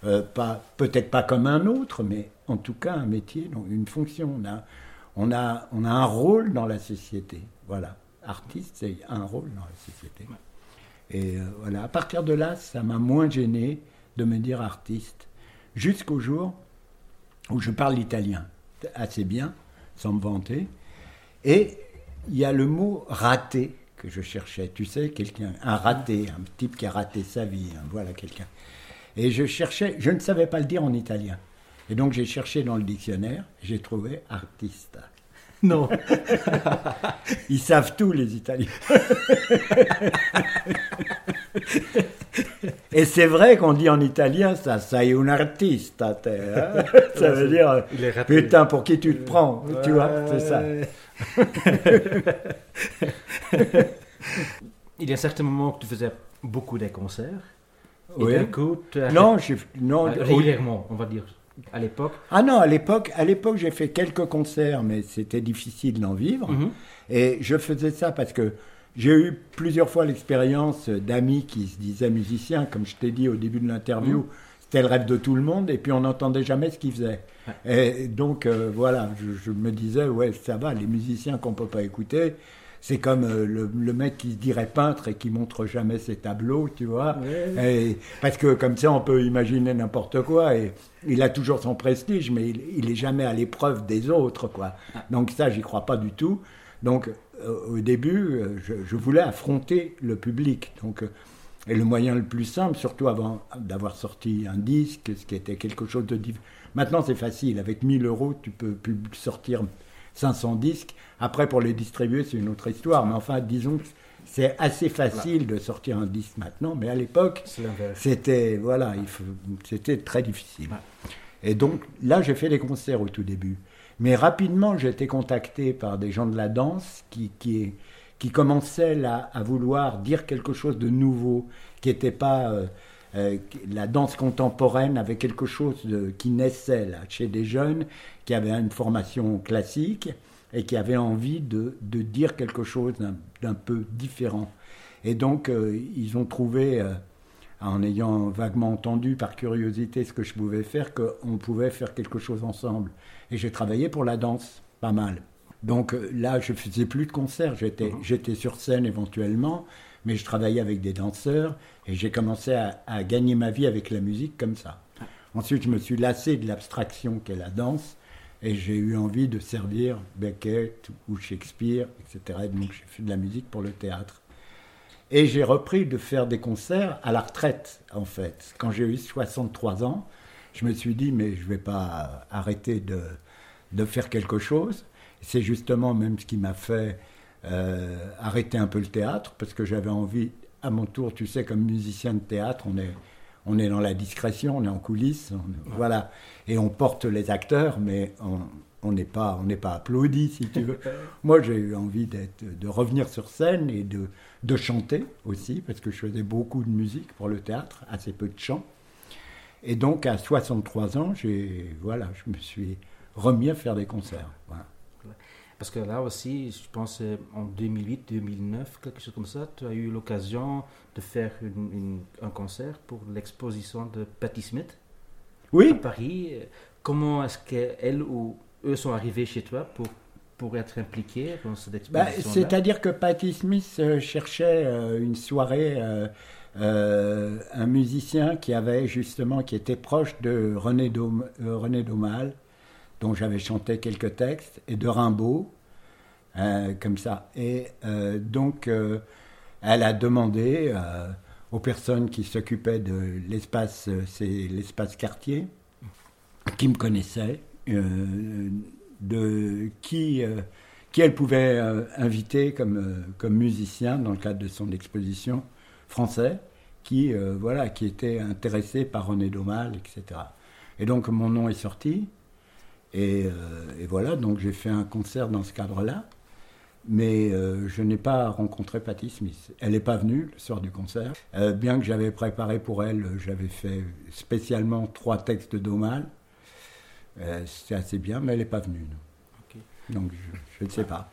Peut-être pas comme un autre, mais en tout cas un métier, donc une fonction. On a, on a un rôle dans la société. Voilà. Artiste, c'est un rôle dans la société. Et euh, voilà, à partir de là, ça m'a moins gêné de me dire artiste, jusqu'au jour où je parle l'italien assez bien, sans me vanter. Et il y a le mot raté que je cherchais. Tu sais, quelqu'un, un raté, un type qui a raté sa vie. hein, voilà quelqu'un. Et je cherchais, je ne savais pas le dire en italien. Et donc j'ai cherché dans le dictionnaire, j'ai trouvé artiste. Non. Ils savent tout, les Italiens. Et c'est vrai qu'on dit en italien ça, ça est un artiste. hein. Ça veut dire, putain, pour qui tu te prends Tu vois, c'est ça. Il y a certains moments que tu faisais beaucoup des concerts. Et Oui. coup, Non, j'ai- non, Ah, régulièrement, on va dire, à l'époque. Ah non, à l'époque, à l'époque, j'ai fait quelques concerts, mais c'était difficile d'en vivre. Mhm. Et je faisais ça parce que j'ai eu plusieurs fois l'expérience d'amis qui se disaient musiciens, comme je t'ai dit au début de l'interview. C'était le rêve de tout le monde, et puis on n'entendait jamais ce qu'ils faisaient. Et donc euh, voilà, je, je me disais, ouais, ça va, les musiciens qu'on peut pas écouter, c'est comme euh, le, le mec qui se dirait peintre et qui montre jamais ses tableaux, tu vois. Et- parce que comme ça, on peut imaginer n'importe quoi. Et il a toujours son prestige, mais il, il est jamais à l'épreuve des autres, quoi. Donc ça, j'y crois pas du tout. Donc euh, au début, euh, je, je voulais affronter le public. Donc et le moyen le plus simple, surtout avant d'avoir sorti un disque, ce qui était quelque chose de Maintenant, c'est facile. Avec 1000 euros, tu peux sortir 500 disques. Après, pour les distribuer, c'est une autre histoire. Mais enfin, disons que c'est assez facile de sortir un disque maintenant. Mais à l'époque, c'était voilà, c'était très difficile. Et donc là, j'ai fait des concerts au tout début. Mais rapidement, j'ai été contacté par des gens de la danse qui, qui, qui commençaient là, à vouloir dire quelque chose de nouveau, qui n'était pas euh, euh, la danse contemporaine avait quelque chose de- qui naissait là, chez des jeunes qui avaient une formation classique et qui avaient envie de, de dire quelque chose d'un- peu différent. Et donc, euh, ils ont trouvé, euh, en ayant vaguement entendu par curiosité ce que je pouvais faire, qu'on pouvait faire quelque chose ensemble. Et j'ai travaillé pour la danse, pas mal. Donc euh, là, je faisais plus de concerts, j'étais j'étais sur scène éventuellement, mais je travaillais avec des danseurs et j'ai commencé à, à gagner ma vie avec la musique comme ça. Ensuite, je me suis lassé de l'abstraction qu'est la danse et j'ai eu envie de servir Beckett ou Shakespeare, etc. Et donc j'ai fait de la musique pour le théâtre. Et j'ai repris de faire des concerts à la retraite, en fait. Quand j'ai eu 63 ans, je me suis dit, mais je ne vais pas arrêter de, de faire quelque chose. C'est justement même ce qui m'a fait euh, arrêter un peu le théâtre, parce que j'avais envie, à mon tour, tu sais, comme musicien de théâtre, on est, on est dans la discrétion, on est en coulisses, on- voilà. Et on porte les acteurs, mais on n'est pas, on pas applaudi, si tu veux. Moi, j'ai eu envie de revenir sur scène et de, de chanter aussi, parce que je faisais beaucoup de musique pour le théâtre, assez peu de chant. Et donc, à 63 ans, j'ai, voilà, je me suis remis à faire des concerts. Voilà. Parce que là aussi, je pense euh, en 2008, 2009, quelque chose comme ça, tu as eu l'occasion de faire une- une- un concert pour l'exposition de Patti Smith à Oui, Paris. Comment est-ce qu'elle ou eux sont arrivés chez toi pour, pour être impliqués dans cette Bah, exposition c'est-à-dire que Patti Smith euh, cherchait euh, une soirée, euh, un musicien qui avait justement, qui était proche de René, Dom- euh, René Daumal, dont j'avais chanté quelques textes, et de Rimbaud, euh, comme ça. Et euh, donc, euh, elle a demandé aux personnes qui s'occupaient de l'espace, c'est l'espace quartier, qui me connaissaient, de qui, elle pouvait inviter comme, comme musicien dans le cadre de son exposition français, qui, voilà, qui était intéressé par René Daumal, etc. Et donc mon nom est sorti, et, euh, et voilà, donc j'ai fait un concert dans ce cadre-là, mais euh, je n'ai pas rencontré Patti Smith. Elle n'est pas venue le soir du concert, Euh, bien que j'avais préparé pour elle, j'avais fait spécialement trois textes de Daumal. Euh, C'est assez bien, mais elle n'est pas venue. Donc je- je ne sais pas.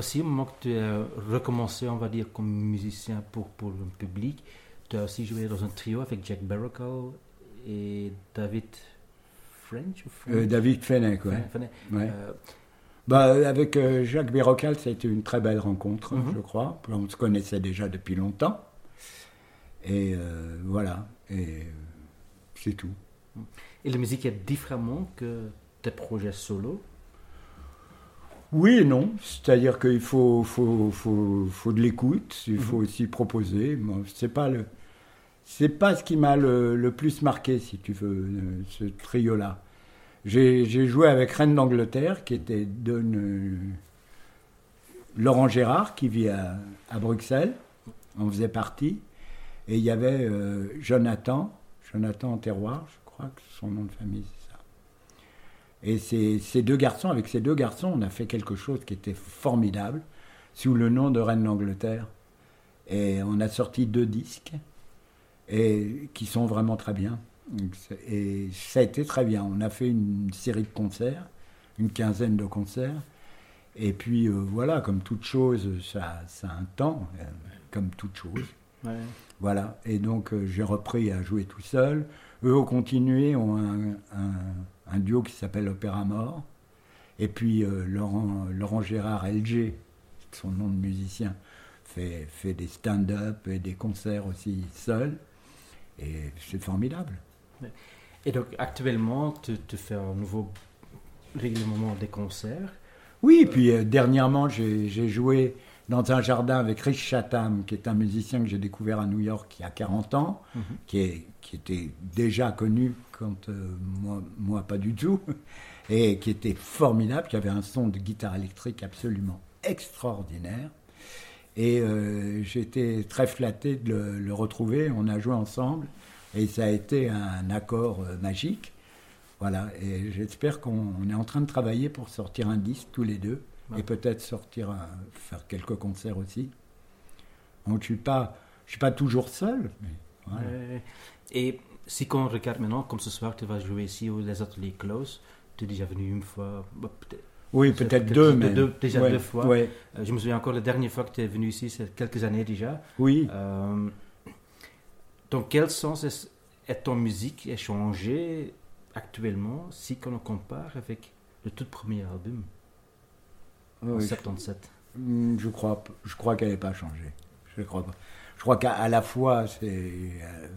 Aussi, au moment que tu as recommencé, on va dire, comme musicien pour, pour le public, tu as aussi joué dans un trio avec Jack Barrocal et David French ou French? Euh, David ouais. Ouais. Euh, Bah, avec euh, Jacques Bérocal, ça a été une très belle rencontre, Mhm. je crois. On se connaissait déjà depuis longtemps. Et euh, voilà, et c'est tout. et la musique est différemment que tes projets solo? Oui et non, c'est-à-dire qu'il faut, faut, faut, faut de l'écoute, il faut aussi proposer. Moi, c'est pas le, c'est pas ce qui m'a le, le plus marqué, si tu veux, euh, ce trio-là. J'ai joué avec Reine d'Angleterre, qui était de Laurent Gérard, qui vit à, à Bruxelles, en faisait partie. Et il y avait euh, Jonathan, Jonathan Terroir, je crois que son nom de famille. Et ces, ces deux garçons, avec ces deux garçons, on a fait quelque chose qui était formidable. sous le nom de Reine d'Angleterre. Et on a sorti deux disques et qui sont vraiment très bien. Et ça a été très bien. On a fait une série de concerts, une quinzaine de concerts. Et puis euh, voilà, comme toute chose, ça, ça a un temps, euh, comme toute chose. Ouais. Voilà. Et donc euh, j'ai repris à jouer tout seul. Eux ont continué, ont un, un, un duo qui s'appelle Opéra Mort. Et puis euh, Laurent, Laurent Gérard LG, son nom de musicien, fait, fait des stand-up et des concerts aussi seul. Et c'est formidable. Et donc actuellement, tu, tu fais un nouveau régulièrement des concerts. Oui, puis euh, dernièrement, j'ai j'ai joué dans un jardin avec Rich Chatham, qui est un musicien que j'ai découvert à New York il y a 40 ans, Mhm. qui, est, qui était déjà connu quand euh, moi, moi pas du tout, et qui était formidable, qui avait un son de guitare électrique absolument extraordinaire. Et euh, j'étais très flatté de le, le retrouver, on a joué ensemble, et ça a été un accord euh, magique. Voilà, et j'espère qu'on on est en train de travailler pour sortir un disque tous les deux, Ouais. et peut-être sortir, un- faire quelques concerts aussi. Donc je suis pas, je suis pas toujours seul. Mais voilà. Ouais. Et si on regarde maintenant, comme ce soir, tu vas jouer ici aux les ateliers close, tu es déjà venu une fois, bah, peut-être Oui, peut-être deux, mais deux- déjà deux fois. Ouais. Euh, je me souviens encore la dernière fois que tu es venu ici, c'est quelques années déjà. Oui. Euh, dans quel sens est, est ton musique est changée actuellement si on compare avec le tout premier album en Oui, 77 Hmm, Je crois, p- je crois qu'elle n'est pas changée. Je crois pas. Je crois qu'à la fois c'est, euh,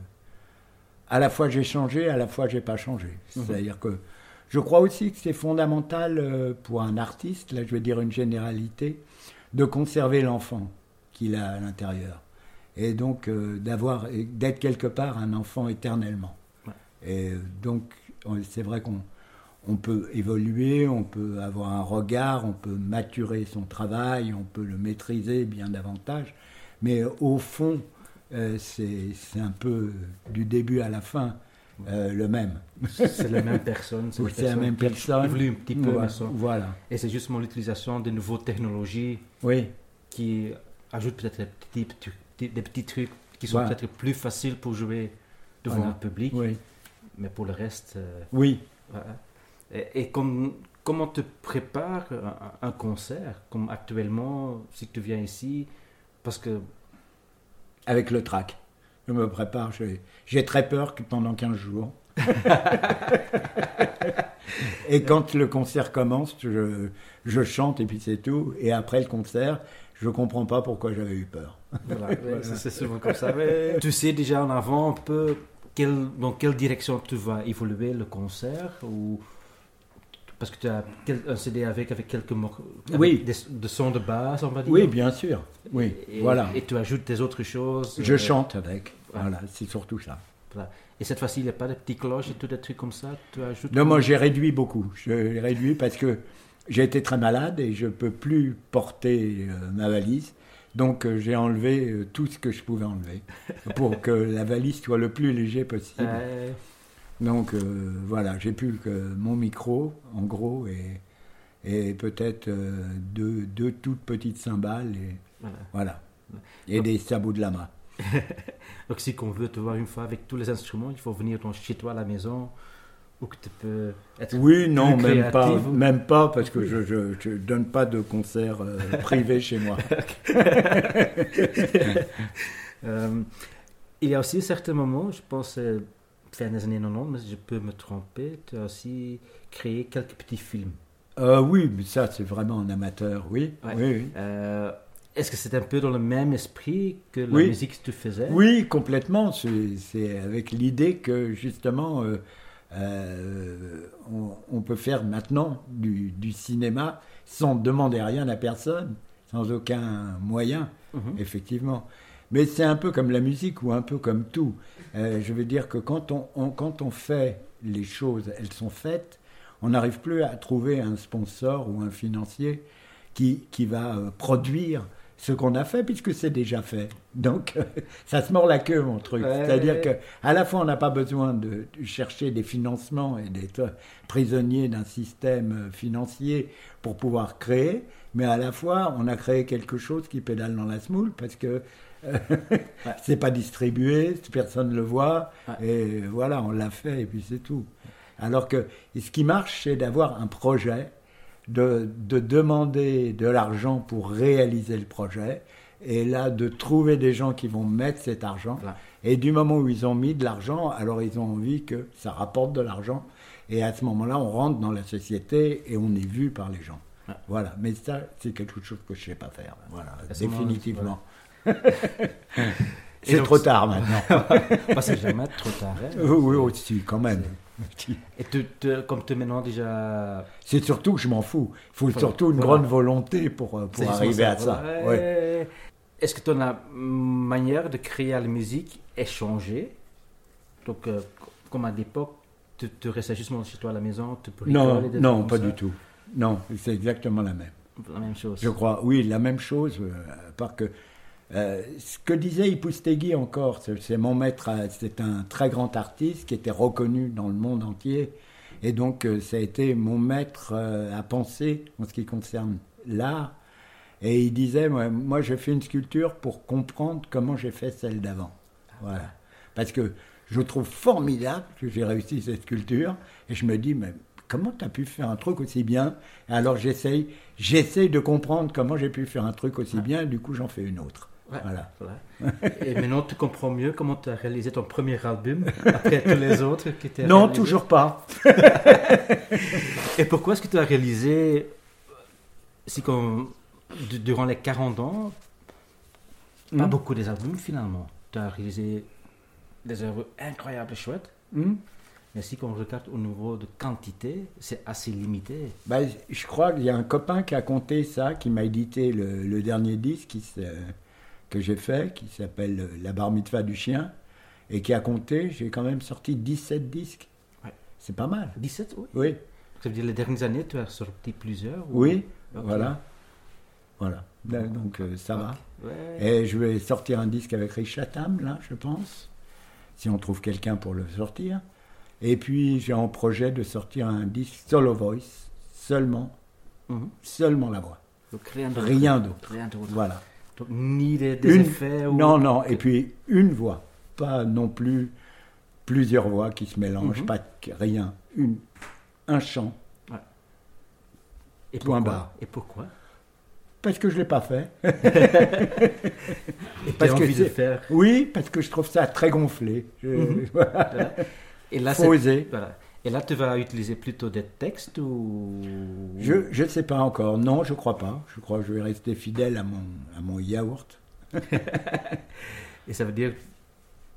à la fois j'ai changé, à la fois j'ai pas changé. Mhm. C'est-à-dire que je crois aussi que c'est fondamental euh, pour un artiste, là je vais dire une généralité, de conserver l'enfant qu'il a à l'intérieur et donc euh, d'avoir, d'être quelque part un enfant éternellement. Ouais. Et euh, donc on- c'est vrai qu'on on peut évoluer, on peut avoir un regard, on peut maturer son travail, on peut le maîtriser bien davantage. Mais au fond, euh, c'est un peu du début à la fin euh, le même. C'est la même personne. C'est la même personne. évolue un petit peu. Voilà. voilà. Et c'est justement l'utilisation de nouvelles technologies Oui, qui ajoutent peut-être des petits, des trucs qui sont Voilà. peut-être plus faciles pour jouer devant Voilà. un public. oui, Mais pour le reste, euh, oui. voilà. Et, et comme- comment te prépares un, un concert Comme actuellement, si tu viens ici, parce que Avec le track. Je me prépare. j'ai- très peur que pendant 15 jours. et quand le concert commence, je, je chante et puis c'est tout. Et après le concert, je comprends pas pourquoi j'avais eu peur. voilà, c'est- c'est souvent comme ça. Mais tu sais déjà en avant un peu quelle- dans quelle direction tu vas évoluer le concert ou parce que tu as un CD avec avec quelques avec Oui. des, de sons de base, on va dire. Oui, bien sûr. Oui, Et, voilà. Et tu ajoutes des autres choses. Je euh, chante avec. Voilà, c'est surtout ça. voilà. Et cette fois-ci, il n'y a pas de petits cloches et tout des trucs comme ça. Tu ajoutes. Non, moi j'ai réduit beaucoup. J'ai réduit parce que j'ai été très malade et je peux plus porter euh, ma valise. Donc euh, j'ai enlevé tout ce que je pouvais enlever pour que la valise soit le plus léger possible. Donc euh, voilà, j'ai plus que mon micro en gros et, et peut-être euh, deux, deux toutes petites cymbales et voilà. voilà. Et des sabots de lama. Donc si on veut te voir une fois avec tous les instruments, il faut venir dans- chez toi à la maison où que tu peux être. Oui, non, plus même pas, ou- même pas, parce que je je, je donne pas de concert euh, privé chez moi. Euh, il y a aussi certains moments, je pense, euh, fin des années 90, mais je peux me tromper, tu as aussi créé quelques petits films. Euh, oui, mais ça, c'est vraiment un amateur, oui. Ouais. Oui, oui. Euh, Est-ce que c'est un peu dans le même esprit que la Oui. musique que tu faisais? Oui, complètement. C'est avec l'idée que, justement, euh, on, on peut faire maintenant du, du cinéma sans demander rien à personne, sans aucun moyen, Mhm. effectivement. Mais c'est un peu comme la musique ou un peu comme tout. Euh, je veux dire que quand on, on- quand on fait les choses, elles sont faites, on n'arrive plus à trouver un sponsor ou un financier qui, qui va euh, produire ce qu'on a fait puisque c'est déjà fait. Donc ça se mord la queue mon truc. Ouais. C'est-à-dire que à la fois on n'a pas besoin de, chercher des financements et d'être prisonnier d'un système financier pour pouvoir créer, mais à la fois on a créé quelque chose qui pédale dans la smoule parce que euh, c'est pas distribué, personne ne le voit et voilà on l'a fait et puis c'est tout. Alors que ce qui marche c'est d'avoir un projet de, de demander de l'argent pour réaliser le projet, et là de trouver des gens qui vont mettre cet argent. Voilà. Et du moment où ils ont mis de l'argent, alors ils ont envie que ça rapporte de l'argent. Et à ce moment-là, on rentre dans la société et on est vu par les gens. Voilà. Mais ça, c'est quelque chose que je ne sais pas faire. Voilà. Définitivement. c'est trop tard maintenant. Bah, c'est jamais trop tard. hein. oui, oui, aussi, quand même. Et tu, tu- comme tu es maintenant déjà. C'est surtout que je m'en fous. Il faut surtout une Voilà. grande volonté pour, euh, pour arriver à ça. Ouais. Est-ce que ton manière de créer la musique est changée? Donc, euh, comme à l'époque, tu, tu restais justement chez toi à la maison, tu peux Non, non, pas du tout. Non, c'est exactement la même. La même chose. Je crois, oui, la même chose, euh, à part que euh, ce que disait Ipustegui encore, c'est mon maître, à- c'est un très grand artiste qui était reconnu dans le monde entier, et donc euh, ça a été mon maître euh, à penser en ce qui concerne l'art. Et il disait, moi, moi je fais une sculpture pour comprendre comment j'ai fait celle d'avant. Voilà. Parce que je trouve formidable que j'ai réussi cette sculpture, et je me dis, mais comment tu as pu faire un truc aussi bien? Alors j'essaye, j'essaye de comprendre comment j'ai pu faire un truc aussi bien, et du coup j'en fais une autre. Ouais, Voilà. voilà. Et maintenant, tu comprends mieux comment tu as réalisé ton premier album après tous les autres qui étaient Non, réalisés. toujours pas. Et pourquoi est-ce que tu as réalisé, si comme, du- durant les 40 ans, pas Hmm. beaucoup des albums finalement? Tu as réalisé des œuvres incroyables et chouettes, Hmm mais si on regarde au niveau de quantité, c'est assez limité. Bah, je crois qu'il y a un copain qui a compté ça, qui m'a édité le, le dernier disque qui se- que j'ai fait, qui s'appelle euh, La bar mitzvah du chien, et qui a compté, j'ai quand même sorti 17 disques. Ouais. C'est pas mal. 17, oui. Oui, Ça veut dire les dernières années, tu as sorti plusieurs ou- oui, voilà. Voilà. Là, Donc euh, ça va. Ouais. Et je vais sortir un disque avec Rich Chatham, là, je pense, si on trouve quelqu'un pour le sortir. Et puis j'ai en projet de sortir un disque solo voice, seulement, Mhm. seulement la voix. Donc. Rien d'autre. Rien d'autre. Voilà. Donc, ni des, des Une- effets ou... Non, non, et puis une voix, pas non plus plusieurs voix qui se mélangent, Mhm. pas rien, une, un chant, Et point pourquoi barre. Et pourquoi parce que je l'ai pas fait. Et Parce que de faire... Oui, parce que je trouve ça très gonflé. Je- Mhm. voilà. Et là, Faut c'est- oser. Voilà. Et là, tu vas utiliser plutôt des textes ou... Je ne sais pas encore. Non, je crois pas. Je crois que je vais rester fidèle à mon, à mon yaourt. Et ça veut dire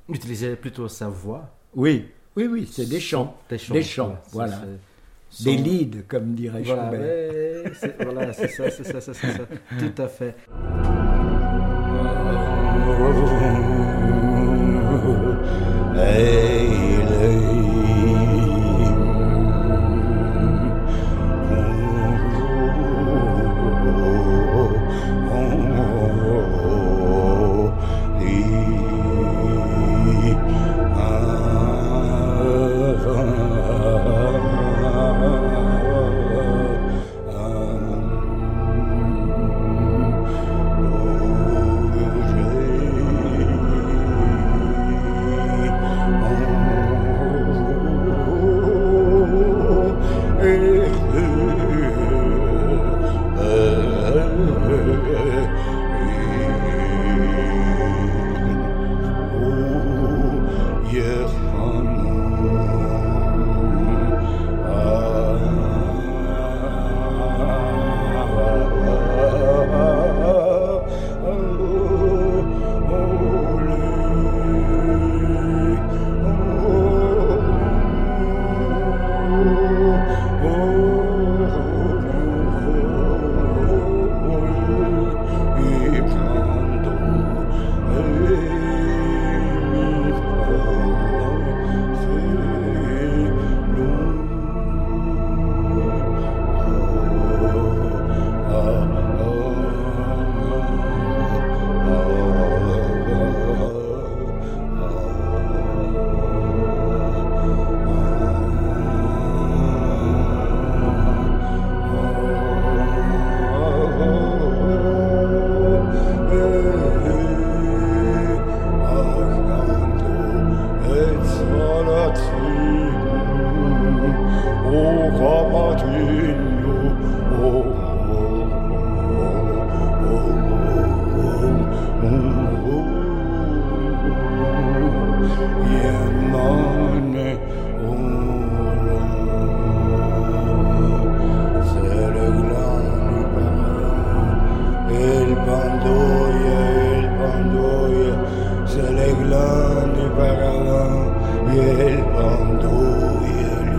utiliser plutôt sa voix? Oui, oui, oui, c'est des chants. Des chants. Des chants, voilà. Des leads, comme dirait Voilà, Schubert. c'est voilà, c'est ça, c'est ça, c'est ça. Tout à fait. The glands du parrain et le et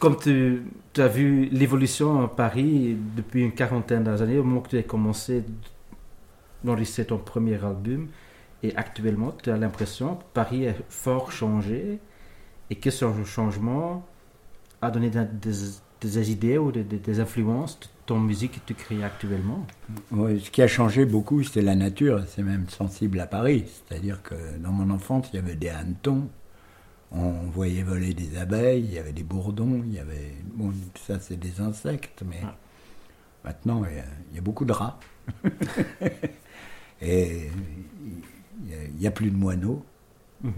comme tu, as vu l'évolution à Paris depuis une quarantaine d'années, au moment que tu as commencé d'enregistrer ton premier album, et actuellement, tu as l'impression que Paris est fort changé et que ce changement a donné des, idées ou des influences de ton musique que tu crées actuellement? Oui, ce qui a changé beaucoup, c'est la nature. C'est même sensible à Paris. C'est-à-dire que dans mon enfance, il y avait des hannetons. On voyait voler des abeilles, il y avait des bourdons, il y avait. Bon, ça, c'est des insectes, mais Ah. maintenant, il y, a, il y a beaucoup de rats. Et il n'y a, il y a plus de moineaux. Mhm.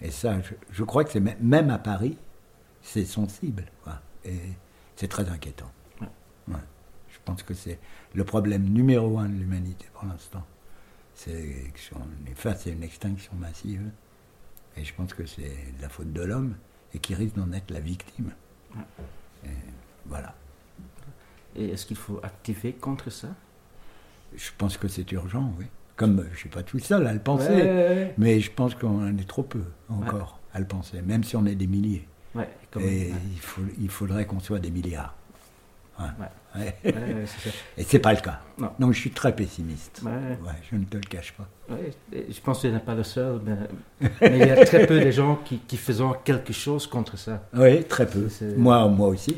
Et ça, je, je crois que c'est même- même à Paris, c'est sensible. quoi. Et c'est très inquiétant. Ouais. Ouais. Je pense que c'est le problème numéro un de l'humanité pour l'instant. C'est qu'on est face à une extinction massive. Et je pense que c'est de la faute de l'homme et qui risque d'en être la victime. Et voilà. Et est-ce qu'il faut activer contre ça? Je pense que c'est urgent, oui. Comme euh, je ne suis pas tout seul à le penser, Ouais, ouais, mais je pense qu'on est trop peu encore à le penser, même si on est des milliers. Et il, faut, il faudrait qu'on soit des milliards. Ouais. Ouais. Ça. Et c'est pas le cas. Non. Donc je suis très pessimiste. Ouais. Je ne te le cache pas. Je pense que tu n'es pas le seul, mais, mais il y a très peu de gens qui, qui faisant quelque chose contre ça. Oui, très peu. Moi, moi aussi.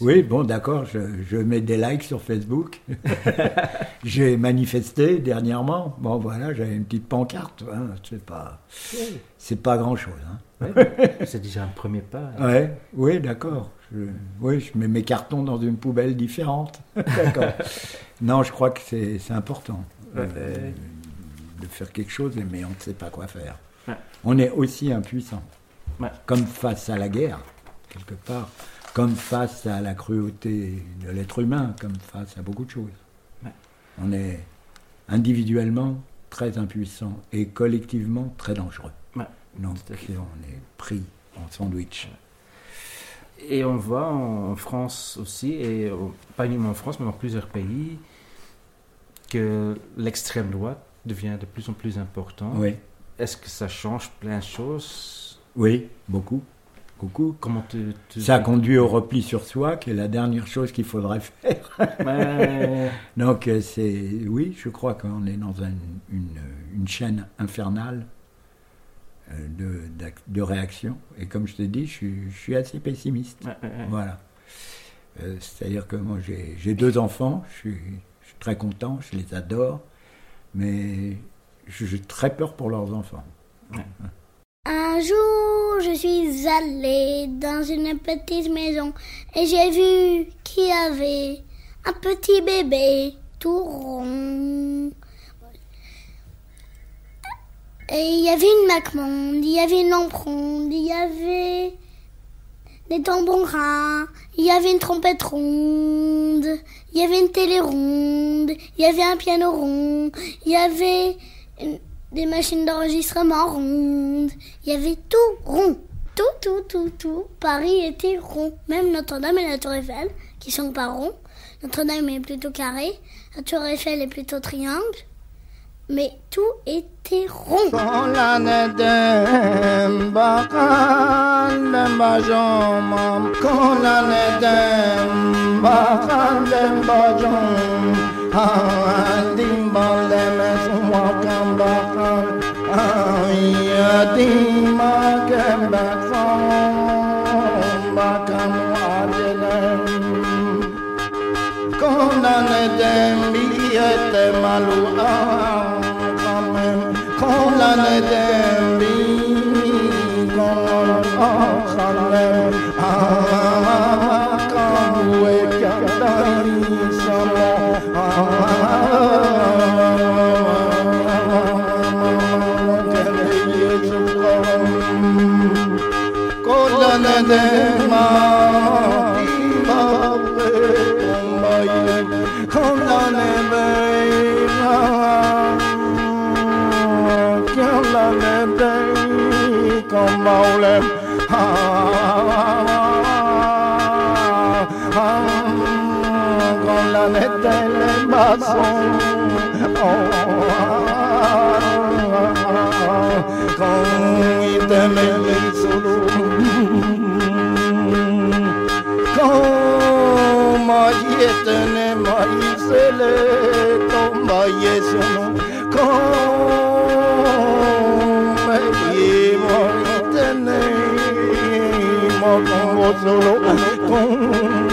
Oui, bon, d'accord, je, je mets des likes sur Facebook. J'ai manifesté dernièrement. Bon, voilà, j'avais une petite pancarte. hein, C'est pas, c'est pas grand-chose. Hein. ouais, c'est déjà un premier pas. Ouais, oui, d'accord. Je, oui, je mets mes cartons dans une poubelle différente. d'accord. Non, je crois que c'est important euh, de faire quelque chose, mais on ne sait pas quoi faire. Ouais. On est aussi impuissant. Ouais. Comme face à la guerre, quelque part. Comme face à la cruauté de l'être humain, comme face à beaucoup de choses. On est individuellement très impuissant et collectivement très dangereux. Donc on est pris en sandwich. Et on voit en France aussi, et pas uniquement en France, mais dans plusieurs pays, que l'extrême droite devient de plus en plus important. Oui, Est-ce que ça change plein de choses? Oui, beaucoup, beaucoup. Comment tu... tu- Ça conduit au repli sur soi, qui est la dernière chose qu'il faudrait faire. Donc euh, c'est, oui, je crois qu'on est dans un- une, une chaîne infernale de, d'ac- de réactions. Et comme je te dis, je suis, je suis assez pessimiste. ouais, ouais, ouais. Voilà. Euh, c'est-à-dire que moi j'ai, j'ai deux enfants, je suis, je suis très content, je les adore, mais j'ai très peur pour leurs enfants. Un jour, je suis allée dans une petite maison et j'ai vu qu'il y avait un petit bébé tout rond. Il y avait une MacMonde, il y avait une lampe ronde, il y avait des tambourins, il y avait une trompette ronde, il y avait une télé ronde, il y avait un piano rond, il y avait des machines d'enregistrement rondes, il y avait tout rond. Tout, tout, tout, tout. Paris était rond. Même Notre-Dame et la Tour Eiffel, qui sont pas ronds. Notre-Dame est plutôt carré, la Tour Eiffel est plutôt triangle mais tout était rond. Konanede miyete malua Amen Konanede mi Konon akhanem Kamwe kadari shalom Konanede Come, come, come, come! my soul. Oh, con intermedio come. Come, mayetene maizele, con mayesono, con Come, maizele, con vos solo, con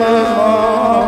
Oh,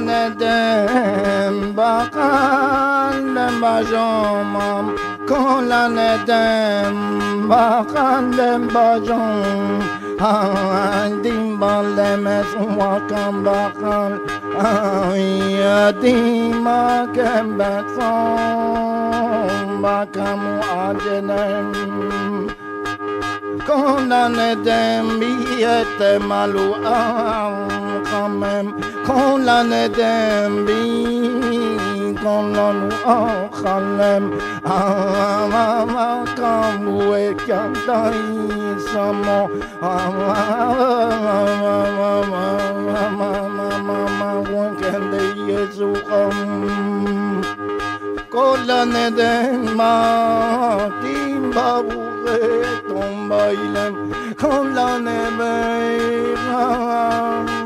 ندم با قلب با جامم کل ندم با قلب با جام دیم بالمت واکم با قلب دیما کم بسام با کم عجلم کل ندم بیت ملوام am kola ne den ma timba buge tomba ilem kola ne be kola ne den Voulez-vous in des schrilles bevor voulez-vous mirtlich de vergleichen Seelen? Voulez-vous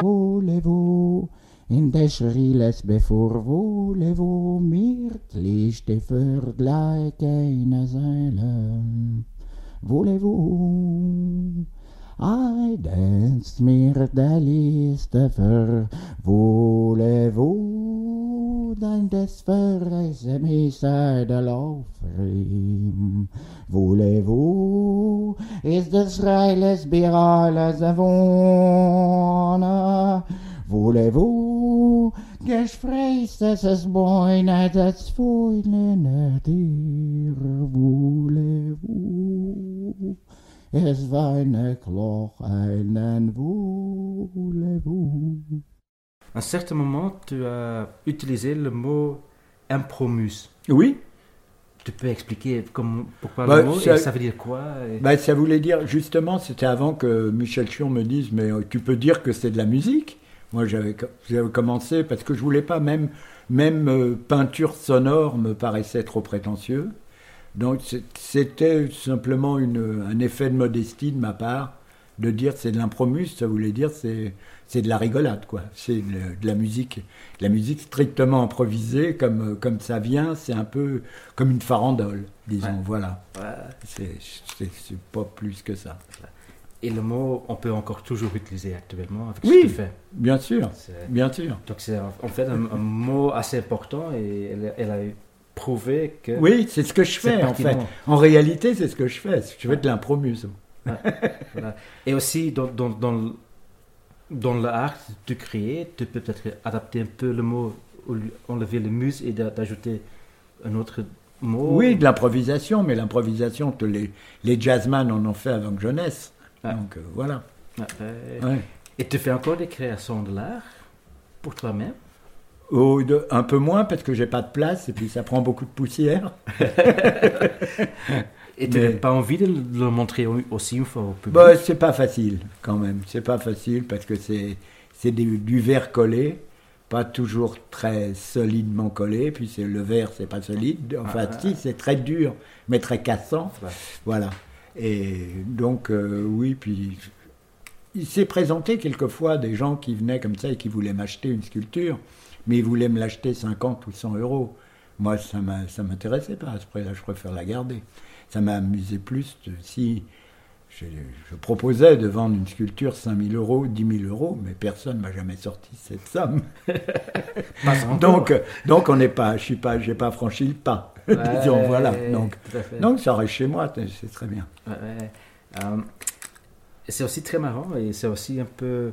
Volevo, in deșerile befur, volevo, mirtliște fărdlai keine Seile. Volevo, I danced Mirdalis, ver, voulez-vous d'un desperate misère l'offrim? Voulez-vous is des reiles birales avona? Voulez-vous gespreis es boine des fouilene dir? Voulez-vous? Es weine kloch einen Voulez-vous? À un certain moment, tu as utilisé le mot impromus. Oui. Tu peux expliquer comme, pourquoi Bah, le mot ça- et ça veut dire quoi et- Bah, ça voulait dire, justement, c'était avant que Michel Chion me dise, mais euh, tu peux dire que c'est de la musique. Moi, j'avais commencé parce que je voulais pas, même, même euh, peinture sonore me paraissait trop prétentieux. Donc, c'était simplement une, un effet de modestie de ma part de dire c'est de l'impromus, ça voulait dire c'est c'est de la rigolade, quoi. C'est de, de la musique, de la musique strictement improvisée, comme, comme ça vient, c'est un peu comme une farandole, disons, Ouais. voilà. Ouais. C'est pas plus que ça. Et le mot, on peut encore toujours utiliser actuellement avec ce Oui, que tu bien sûr, bien sûr. Donc c'est en fait un, un mot assez important et elle, elle a que... Oui, c'est ce que je fais en fait. En réalité, c'est ce que je fais. Je fais de l'impro-muso. Ouais, voilà. Et aussi, dans, dans, dans, l'art de créer, tu peux peut-être adapter un peu le mot, enlever le mus et d'a- d'ajouter un autre mot. Oui, de l'improvisation, mais l'improvisation, les, les jazzman en ont fait avant que je naisse. Ouais. Donc euh, voilà. Ouais. Et tu fais encore des créations de l'art pour toi-même? Oh, de- un peu moins parce que j'ai pas de place et puis ça prend beaucoup de poussière. Et tu n'as pas envie de le montrer au- aussi une fois au public? Bah, c'est pas facile quand même. C'est pas facile parce que c'est c'est du, du verre collé, pas toujours très solidement collé. Puis c'est le verre, c'est pas solide. Enfin, Ah. si, c'est très dur, mais très cassant. Voilà. Voilà. Et donc, euh, oui, puis il s'est présenté quelquefois des gens qui venaient comme ça et qui voulaient m'acheter une sculpture, mais ils voulaient me l'acheter 50 ou 100 euros. Moi, ça ça m'intéressait pas à ce prix-là, je préfère la garder. Ça m'a amusé plus de- si je, je proposais de vendre une sculpture 5000 euros, 10 000 euros, mais personne m'a jamais sorti cette somme. Donc, donc on n'est pas, je suis pas, pas franchi le pas. Disons, voilà. Donc, donc ça reste chez moi, c'est très bien. Ouais, ouais. Euh, c'est aussi très marrant et c'est aussi un peu.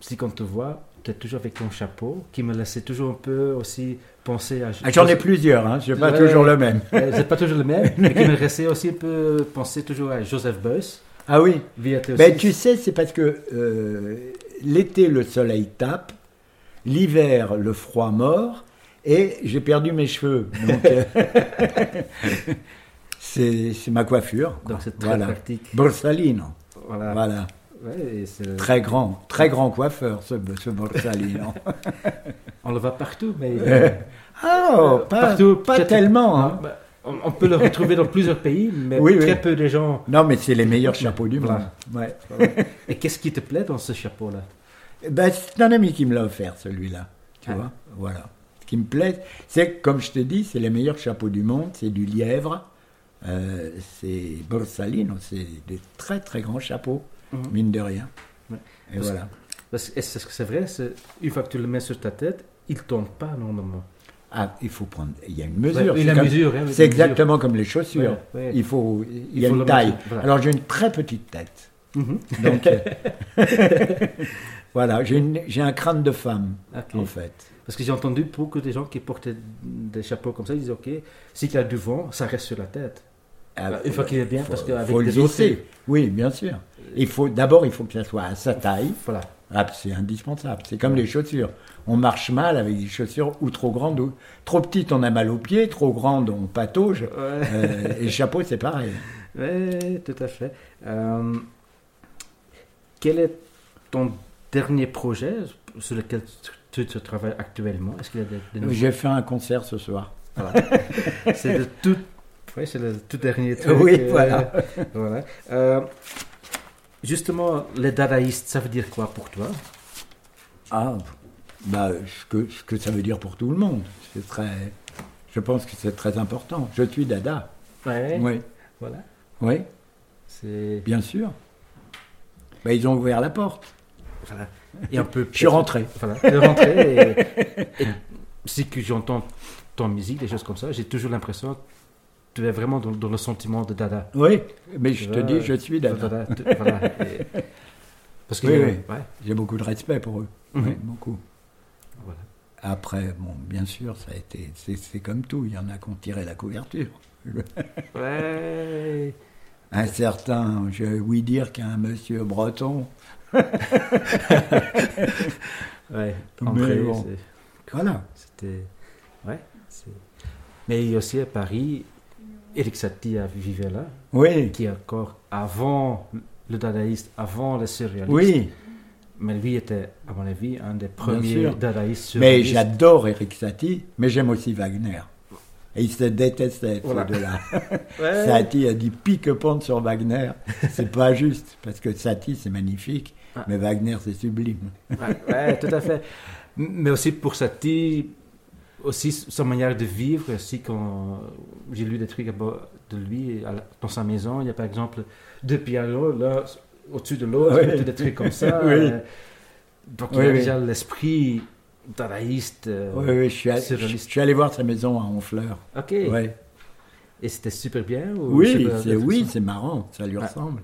Si quand on te voit, toujours avec ton chapeau qui me laissait toujours un peu aussi penser à. Ah, J'en ai plusieurs, hein, c'est pas Ouais. toujours le même. C'est pas toujours le même, mais qui me restait aussi un peu penser toujours à Joseph Beuys. Ah oui. Ben, tu sais, c'est parce que euh, l'été, le soleil tape, l'hiver, le froid mord, et j'ai perdu mes cheveux. Euh, c'est c'est ma coiffure. quoi. Donc c'est très voilà. pratique. Borsalino. Voilà. Voilà. Ouais, et c'est- Très grand, très grand coiffeur, ce, ce Borsalino. On le voit partout, mais. Euh, oh, pas- partout, pas tellement, Non, hein. bah, on, on peut le retrouver dans plusieurs pays, mais Oui, très oui. peu de gens. Non, mais c'est les meilleurs chapeaux du Voilà. monde. Ouais. Et qu'est-ce qui te plaît dans ce chapeau-là Ben, c'est un ami qui me l'a offert, celui-là. Tu Ah. vois Voilà. Ce qui me plaît, c'est que, comme je te dis, c'est les meilleurs chapeaux du monde. C'est du lièvre. euh, c'est Borsalino. C'est des très, très grands chapeaux, Mhm. mine de rien. Ouais. Et Parce- voilà. Que est-ce que c'est vrai Une fois que tu le mets sur ta tête, il tombe pas normalement. Ah, il faut prendre. Il y a une mesure. Ouais, c'est C'est mesure. exactement comme les chaussures. Ouais. Il faut. Il, Il y a faut une le taille. voilà. Alors j'ai une très petite tête. Mhm. Donc euh, voilà, j'ai un crâne de femme en fait. Parce que j'ai entendu beaucoup de gens qui portaient des chapeaux comme ça, ils disaient Ok, s'il y a du vent, ça reste sur la tête. Ah, Une fois qu'il est bien, faut- parce qu'avec des autres. Oui, bien sûr. Il faut d'abord, il faut que ça soit à sa taille. Voilà. Ah, c'est indispensable. C'est comme les chaussures. On marche mal avec des chaussures ou trop grandes ou trop petites, on a mal aux pieds. Trop grandes, on patauge. Euh, et le chapeau, c'est pareil. Oui, tout à fait. Euh, quel est ton dernier projet sur lequel tu, tu travailles actuellement? J'ai fait un concert ce soir. Voilà. c'est le tout, ouais, c'est le tout dernier truc. Oui, euh, voilà. voilà. Euh, justement, les dadaïstes, ça veut dire quoi pour toi? Ah, bah, ce que, ce que ça veut dire pour tout le monde. C'est très. Je pense que c'est très important. Je suis Dada. Ouais. Oui. Voilà. Oui, C'est bien sûr. Bah, ils ont ouvert la porte. voilà. Et un peu. Je suis rentré. Voilà. Tu es rentré. Et, et si que j'entends ton musique, des choses comme ça, j'ai toujours l'impression tu es vraiment dans, dans le sentiment de Dada. Oui, mais je te vois, dis, je suis Dada. Dada, tu- voilà. Et- parce que Oui, euh, oui. ouais. J'ai beaucoup de respect pour eux. Mhm. Oui, beaucoup. Voilà. Après, bon, bien sûr, ça a été, c'est, comme tout. Il y en a qui ont tiré la couverture. Ouais. Un certain, je vais oui dire qu'un monsieur breton. Ouais. André, bon. Voilà. C'était. Ouais. Mais il y a aussi à Paris, Eric Satie a vivait là, Oui, qui est encore avant le dadaïste, avant le surréaliste. oui. Mais lui était, à mon avis, un des premiers dadaïstes Mais surréalistes. j'adore Eric Satie, mais j'aime aussi Wagner. Et ils se détestaient, Voilà. ces deux-là. Ouais. Satie a dit pique-pente sur Wagner. C'est pas juste, parce que Satie, c'est magnifique, Ah. mais Wagner, c'est sublime. Ouais, ouais, tout à fait. Mais aussi pour Satie, aussi sa manière de vivre, aussi quand j'ai lu des trucs à bord de lui dans sa maison, il y a par exemple deux pianos là au-dessus de l'autre, Oui. des trucs comme ça. Oui. euh, Donc il y a déjà l'esprit dadaïste. euh, Oui, oui, je suis, allé, je surréaliste. suis allé voir sa maison à Honfleur. Ok. Ouais. Et c'était super bien ou Oui, c'est oui, c'est marrant, ça lui Ouais. ressemble.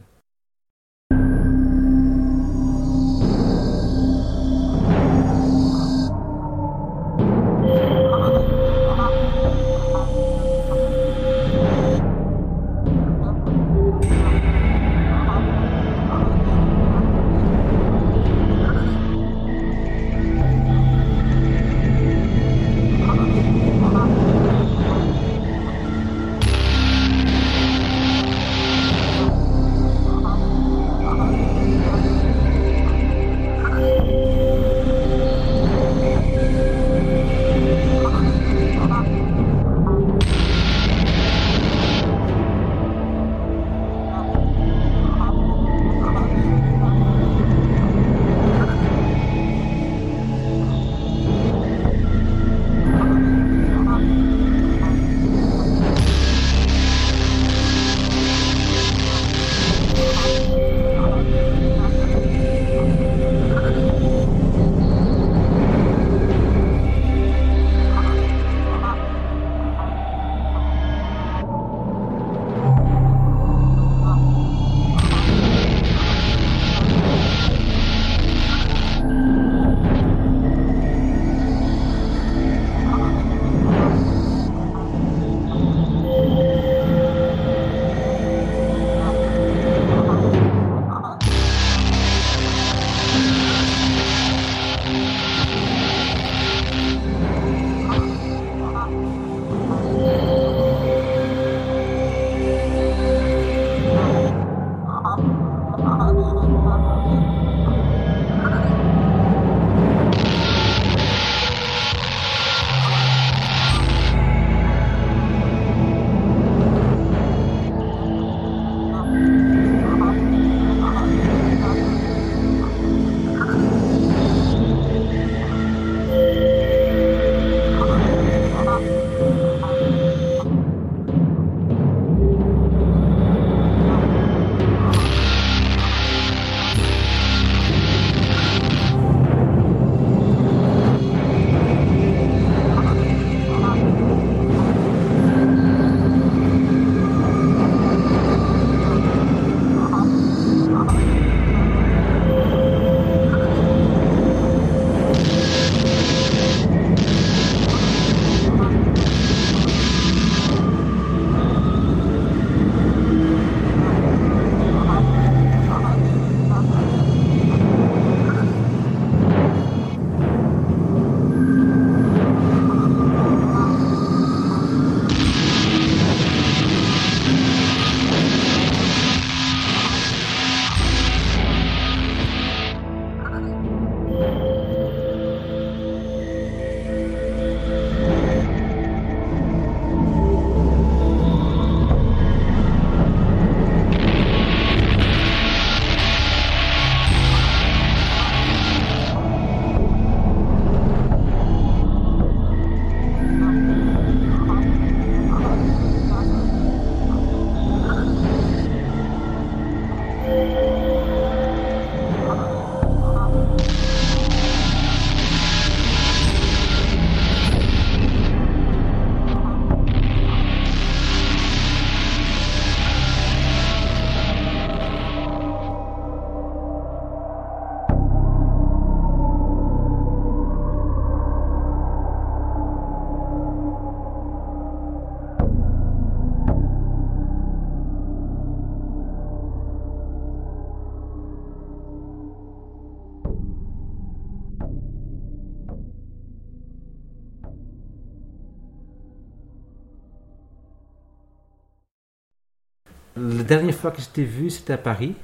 La dernière fois que je t'ai vu, c'était à Paris,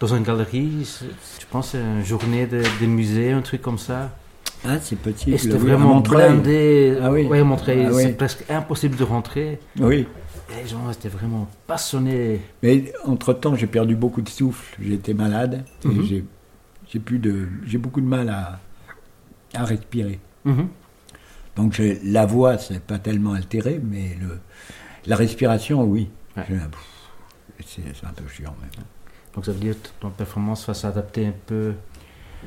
dans une galerie. Je, pense une journée de, de musée, un truc comme ça. Ah, c'est possible. Et c'était vraiment blindé. Ah oui. Ouais, Montreuil, Ah oui. c'est presque impossible de rentrer. Oui. Et les gens étaient vraiment passionnés. Mais entre-temps, j'ai perdu beaucoup de souffle. Été malade. et Mhm. j'ai- plus de, j'ai beaucoup de mal à, à respirer. Mhm. Donc la voix, c'est pas tellement altéré, mais le, la respiration, oui. Ouais. C'est un peu chiant même. Donc ça veut dire que ton performance va s'adapter un peu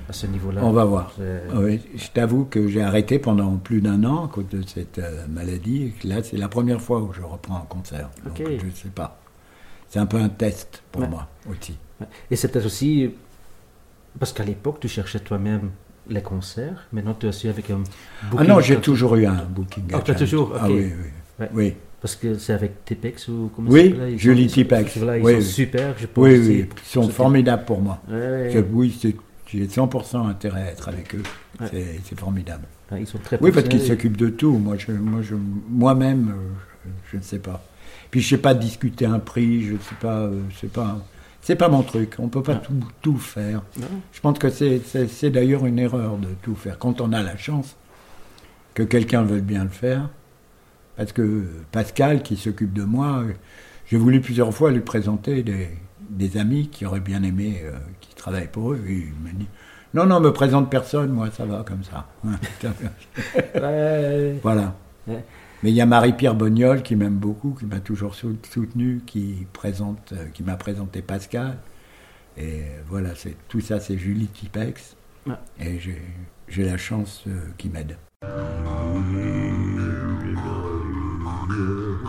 à ce niveau-là. On va voir. Ah oui, je t'avoue que j'ai arrêté pendant plus d'un an à cause de cette euh, maladie. là, c'est la première fois où je reprends un concert. Donc Ok. je ne sais pas. C'est un peu un test pour Ouais. moi aussi. Et c'est peut-être aussi parce qu'à l'époque, tu cherchais toi-même les concerts. Maintenant, tu as su avec un Ah booking non, j'ai toujours eu un booking Ah, tu as toujours Ah ok. oui, oui. Ouais. oui. Parce que c'est avec Tipex ou comment Oui, ils Julie sont- ils sont- Tipex. Voilà, ils Oui, sont oui. super, je pense. Oui, oui, ils sont formidables pour moi. Ouais, oui, j'ai 100% intérêt à être avec eux. Ouais. C'est- formidable. Ils sont très Oui, parce qu'ils s'occupent de tout. Moi, je, moi, je, moi-même, euh, je, je ne sais pas. Puis je sais pas discuter un prix. Je sais pas. euh, c'est pas. C'est pas mon truc. On peut pas tout, tout faire. Non. Je pense que c'est d'ailleurs une erreur de tout faire. Quand on a la chance que quelqu'un veuille bien le faire, parce que Pascal, qui s'occupe de moi, j'ai voulu plusieurs fois lui présenter des, des amis qui auraient bien aimé, euh, qui travaillent pour eux. Et il m'a dit Non, non, me présente personne, moi, ça va comme ça. Ouais. voilà. Ouais. Mais il y a Marie-Pierre Bognol qui m'aime beaucoup, qui m'a toujours sou- soutenu, qui, présente, euh, qui m'a présenté Pascal. Et voilà, c'est, tout ça, c'est Julie Tipex. Ouais. Et j'ai, j'ai la chance euh, qu'il m'aide. Oh, my God.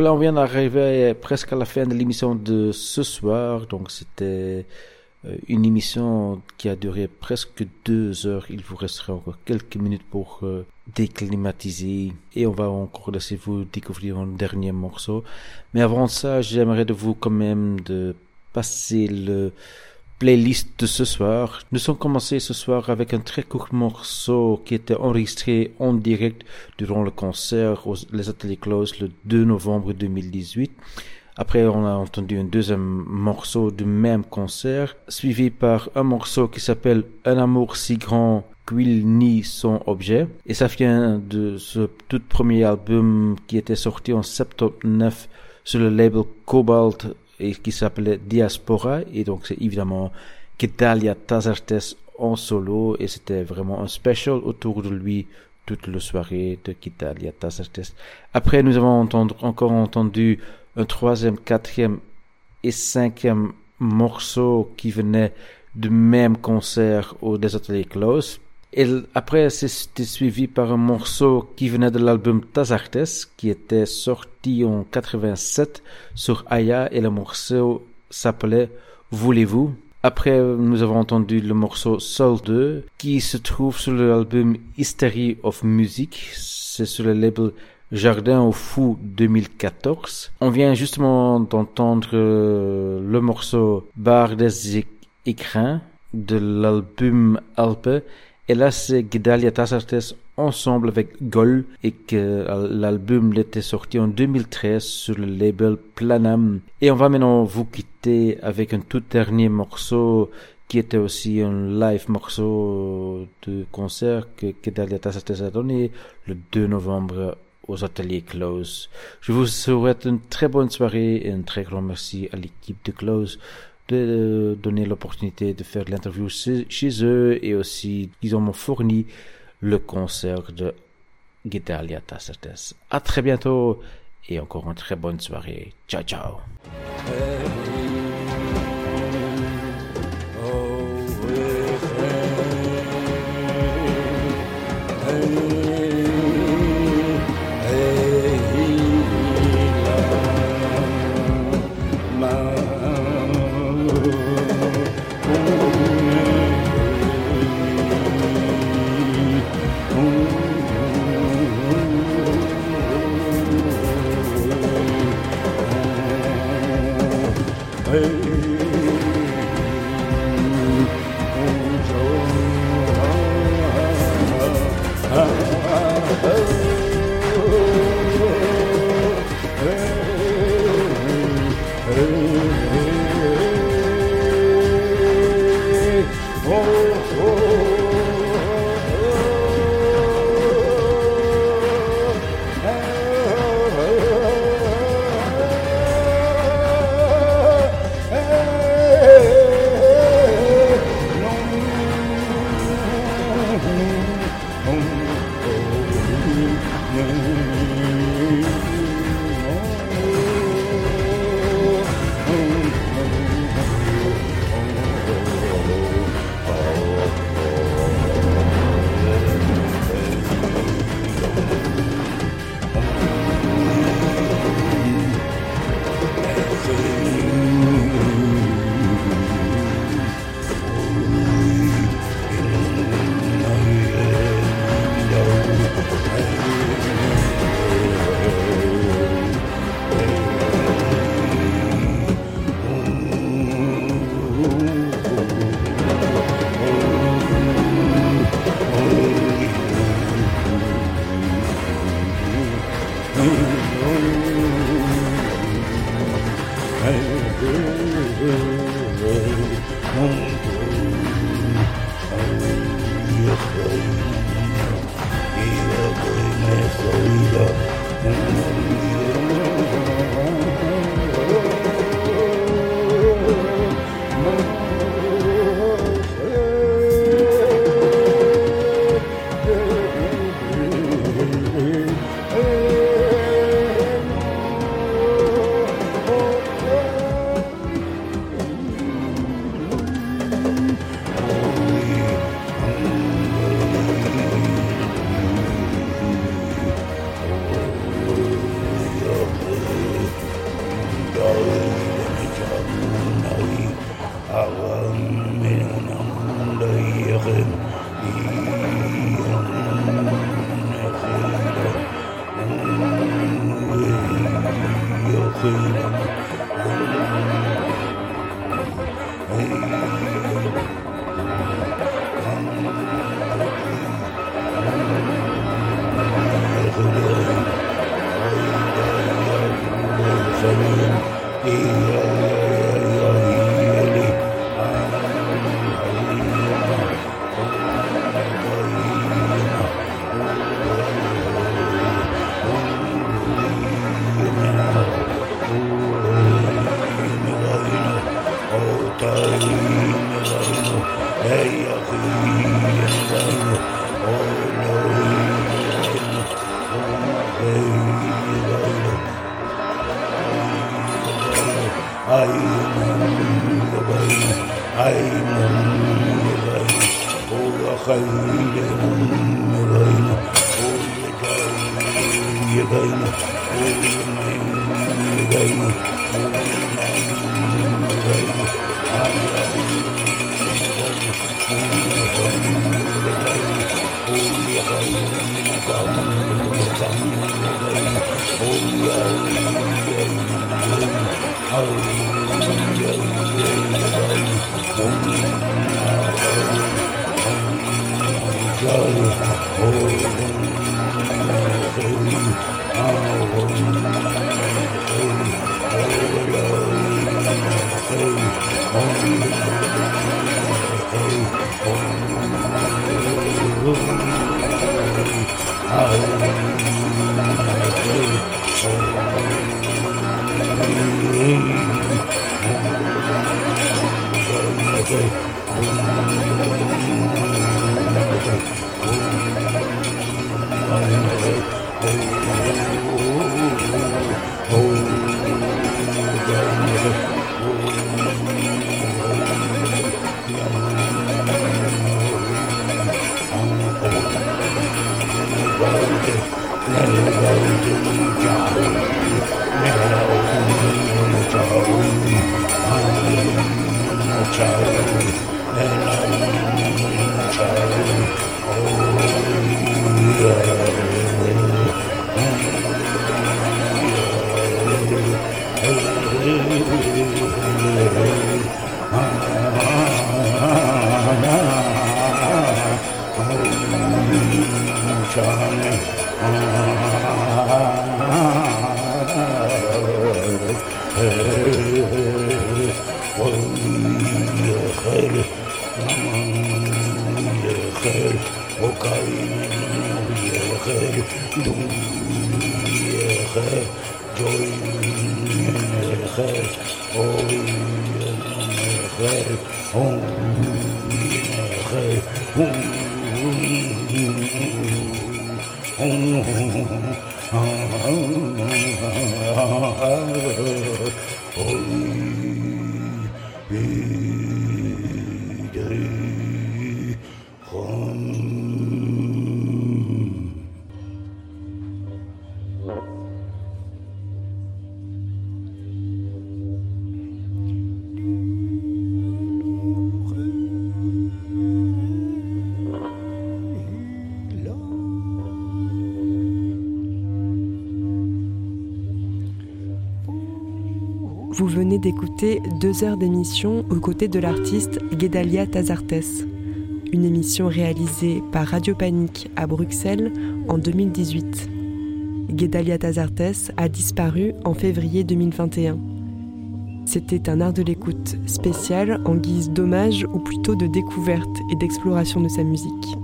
Voilà, on vient d'arriver presque à la fin de l'émission de ce soir. Donc, c'était euh, une émission qui a duré presque deux heures. Il vous restera encore quelques minutes pour euh, déclimatiser. Et on va encore laisser vous découvrir un dernier morceau. Mais avant ça, j'aimerais de vous quand même de passer le playlist de ce soir. Nous sommes commencés ce soir avec un très court morceau qui était enregistré en direct durant le concert aux les Ateliers Close le 2 novembre 2018. Après, on a entendu un deuxième morceau du même concert, suivi par un morceau qui s'appelle Un amour si grand qu'il nie son objet. Et ça vient de ce tout premier album qui était sorti en 79 sur le label Cobalt et qui s'appelait Diaspora. Et donc, c'est évidemment Gedalia Tazartes en solo. Et c'était vraiment un special autour de lui toute la soirée de Gedalia Tazartes. Après, nous avons encore entendu un troisième, quatrième et cinquième morceau qui venait du même concert au Des Ateliers Close. Et après, c'était suivi par un morceau qui venait de l'album Tazartes, qui était sorti en 87 sur Aya, et le morceau s'appelait Voulez-vous? Après, nous avons entendu le morceau Soul 2, qui se trouve sur l'album History of Music. C'est sur le label Jardin au Fou 2014. On vient justement d'entendre euh, le morceau Bar des Écrins de l'album Alpe. Et là, c'est Gedalia Tazartes ensemble avec Gol et que l'album était sorti en 2013 sur le label Planam. Et on va maintenant vous quitter avec un tout dernier morceau qui était aussi un live morceau de concert que Gedalia Tazartes a donné le 2 novembre aux ateliers Close. Je vous souhaite une très bonne soirée et un très grand merci à l'équipe de Close de donner l'opportunité de faire l'interview chez eux et aussi ils ont fourni le concert de Gedalia Tazartes. À très bientôt et encore une très bonne soirée. Ciao ciao. Deux heures d'émission aux côtés de l'artiste Guédalia Tazartes, une émission réalisée par Radio Panique à Bruxelles en 2018. Guédalia Tazartes, a disparu en février 2021. C'était un art de l'écoute spécial en guise d'hommage ou plutôt de découverte et d'exploration de sa musique.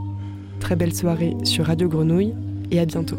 Très belle soirée sur Radio Grenouille et à bientôt.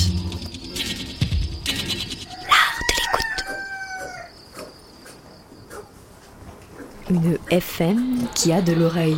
Qui a de l'oreille.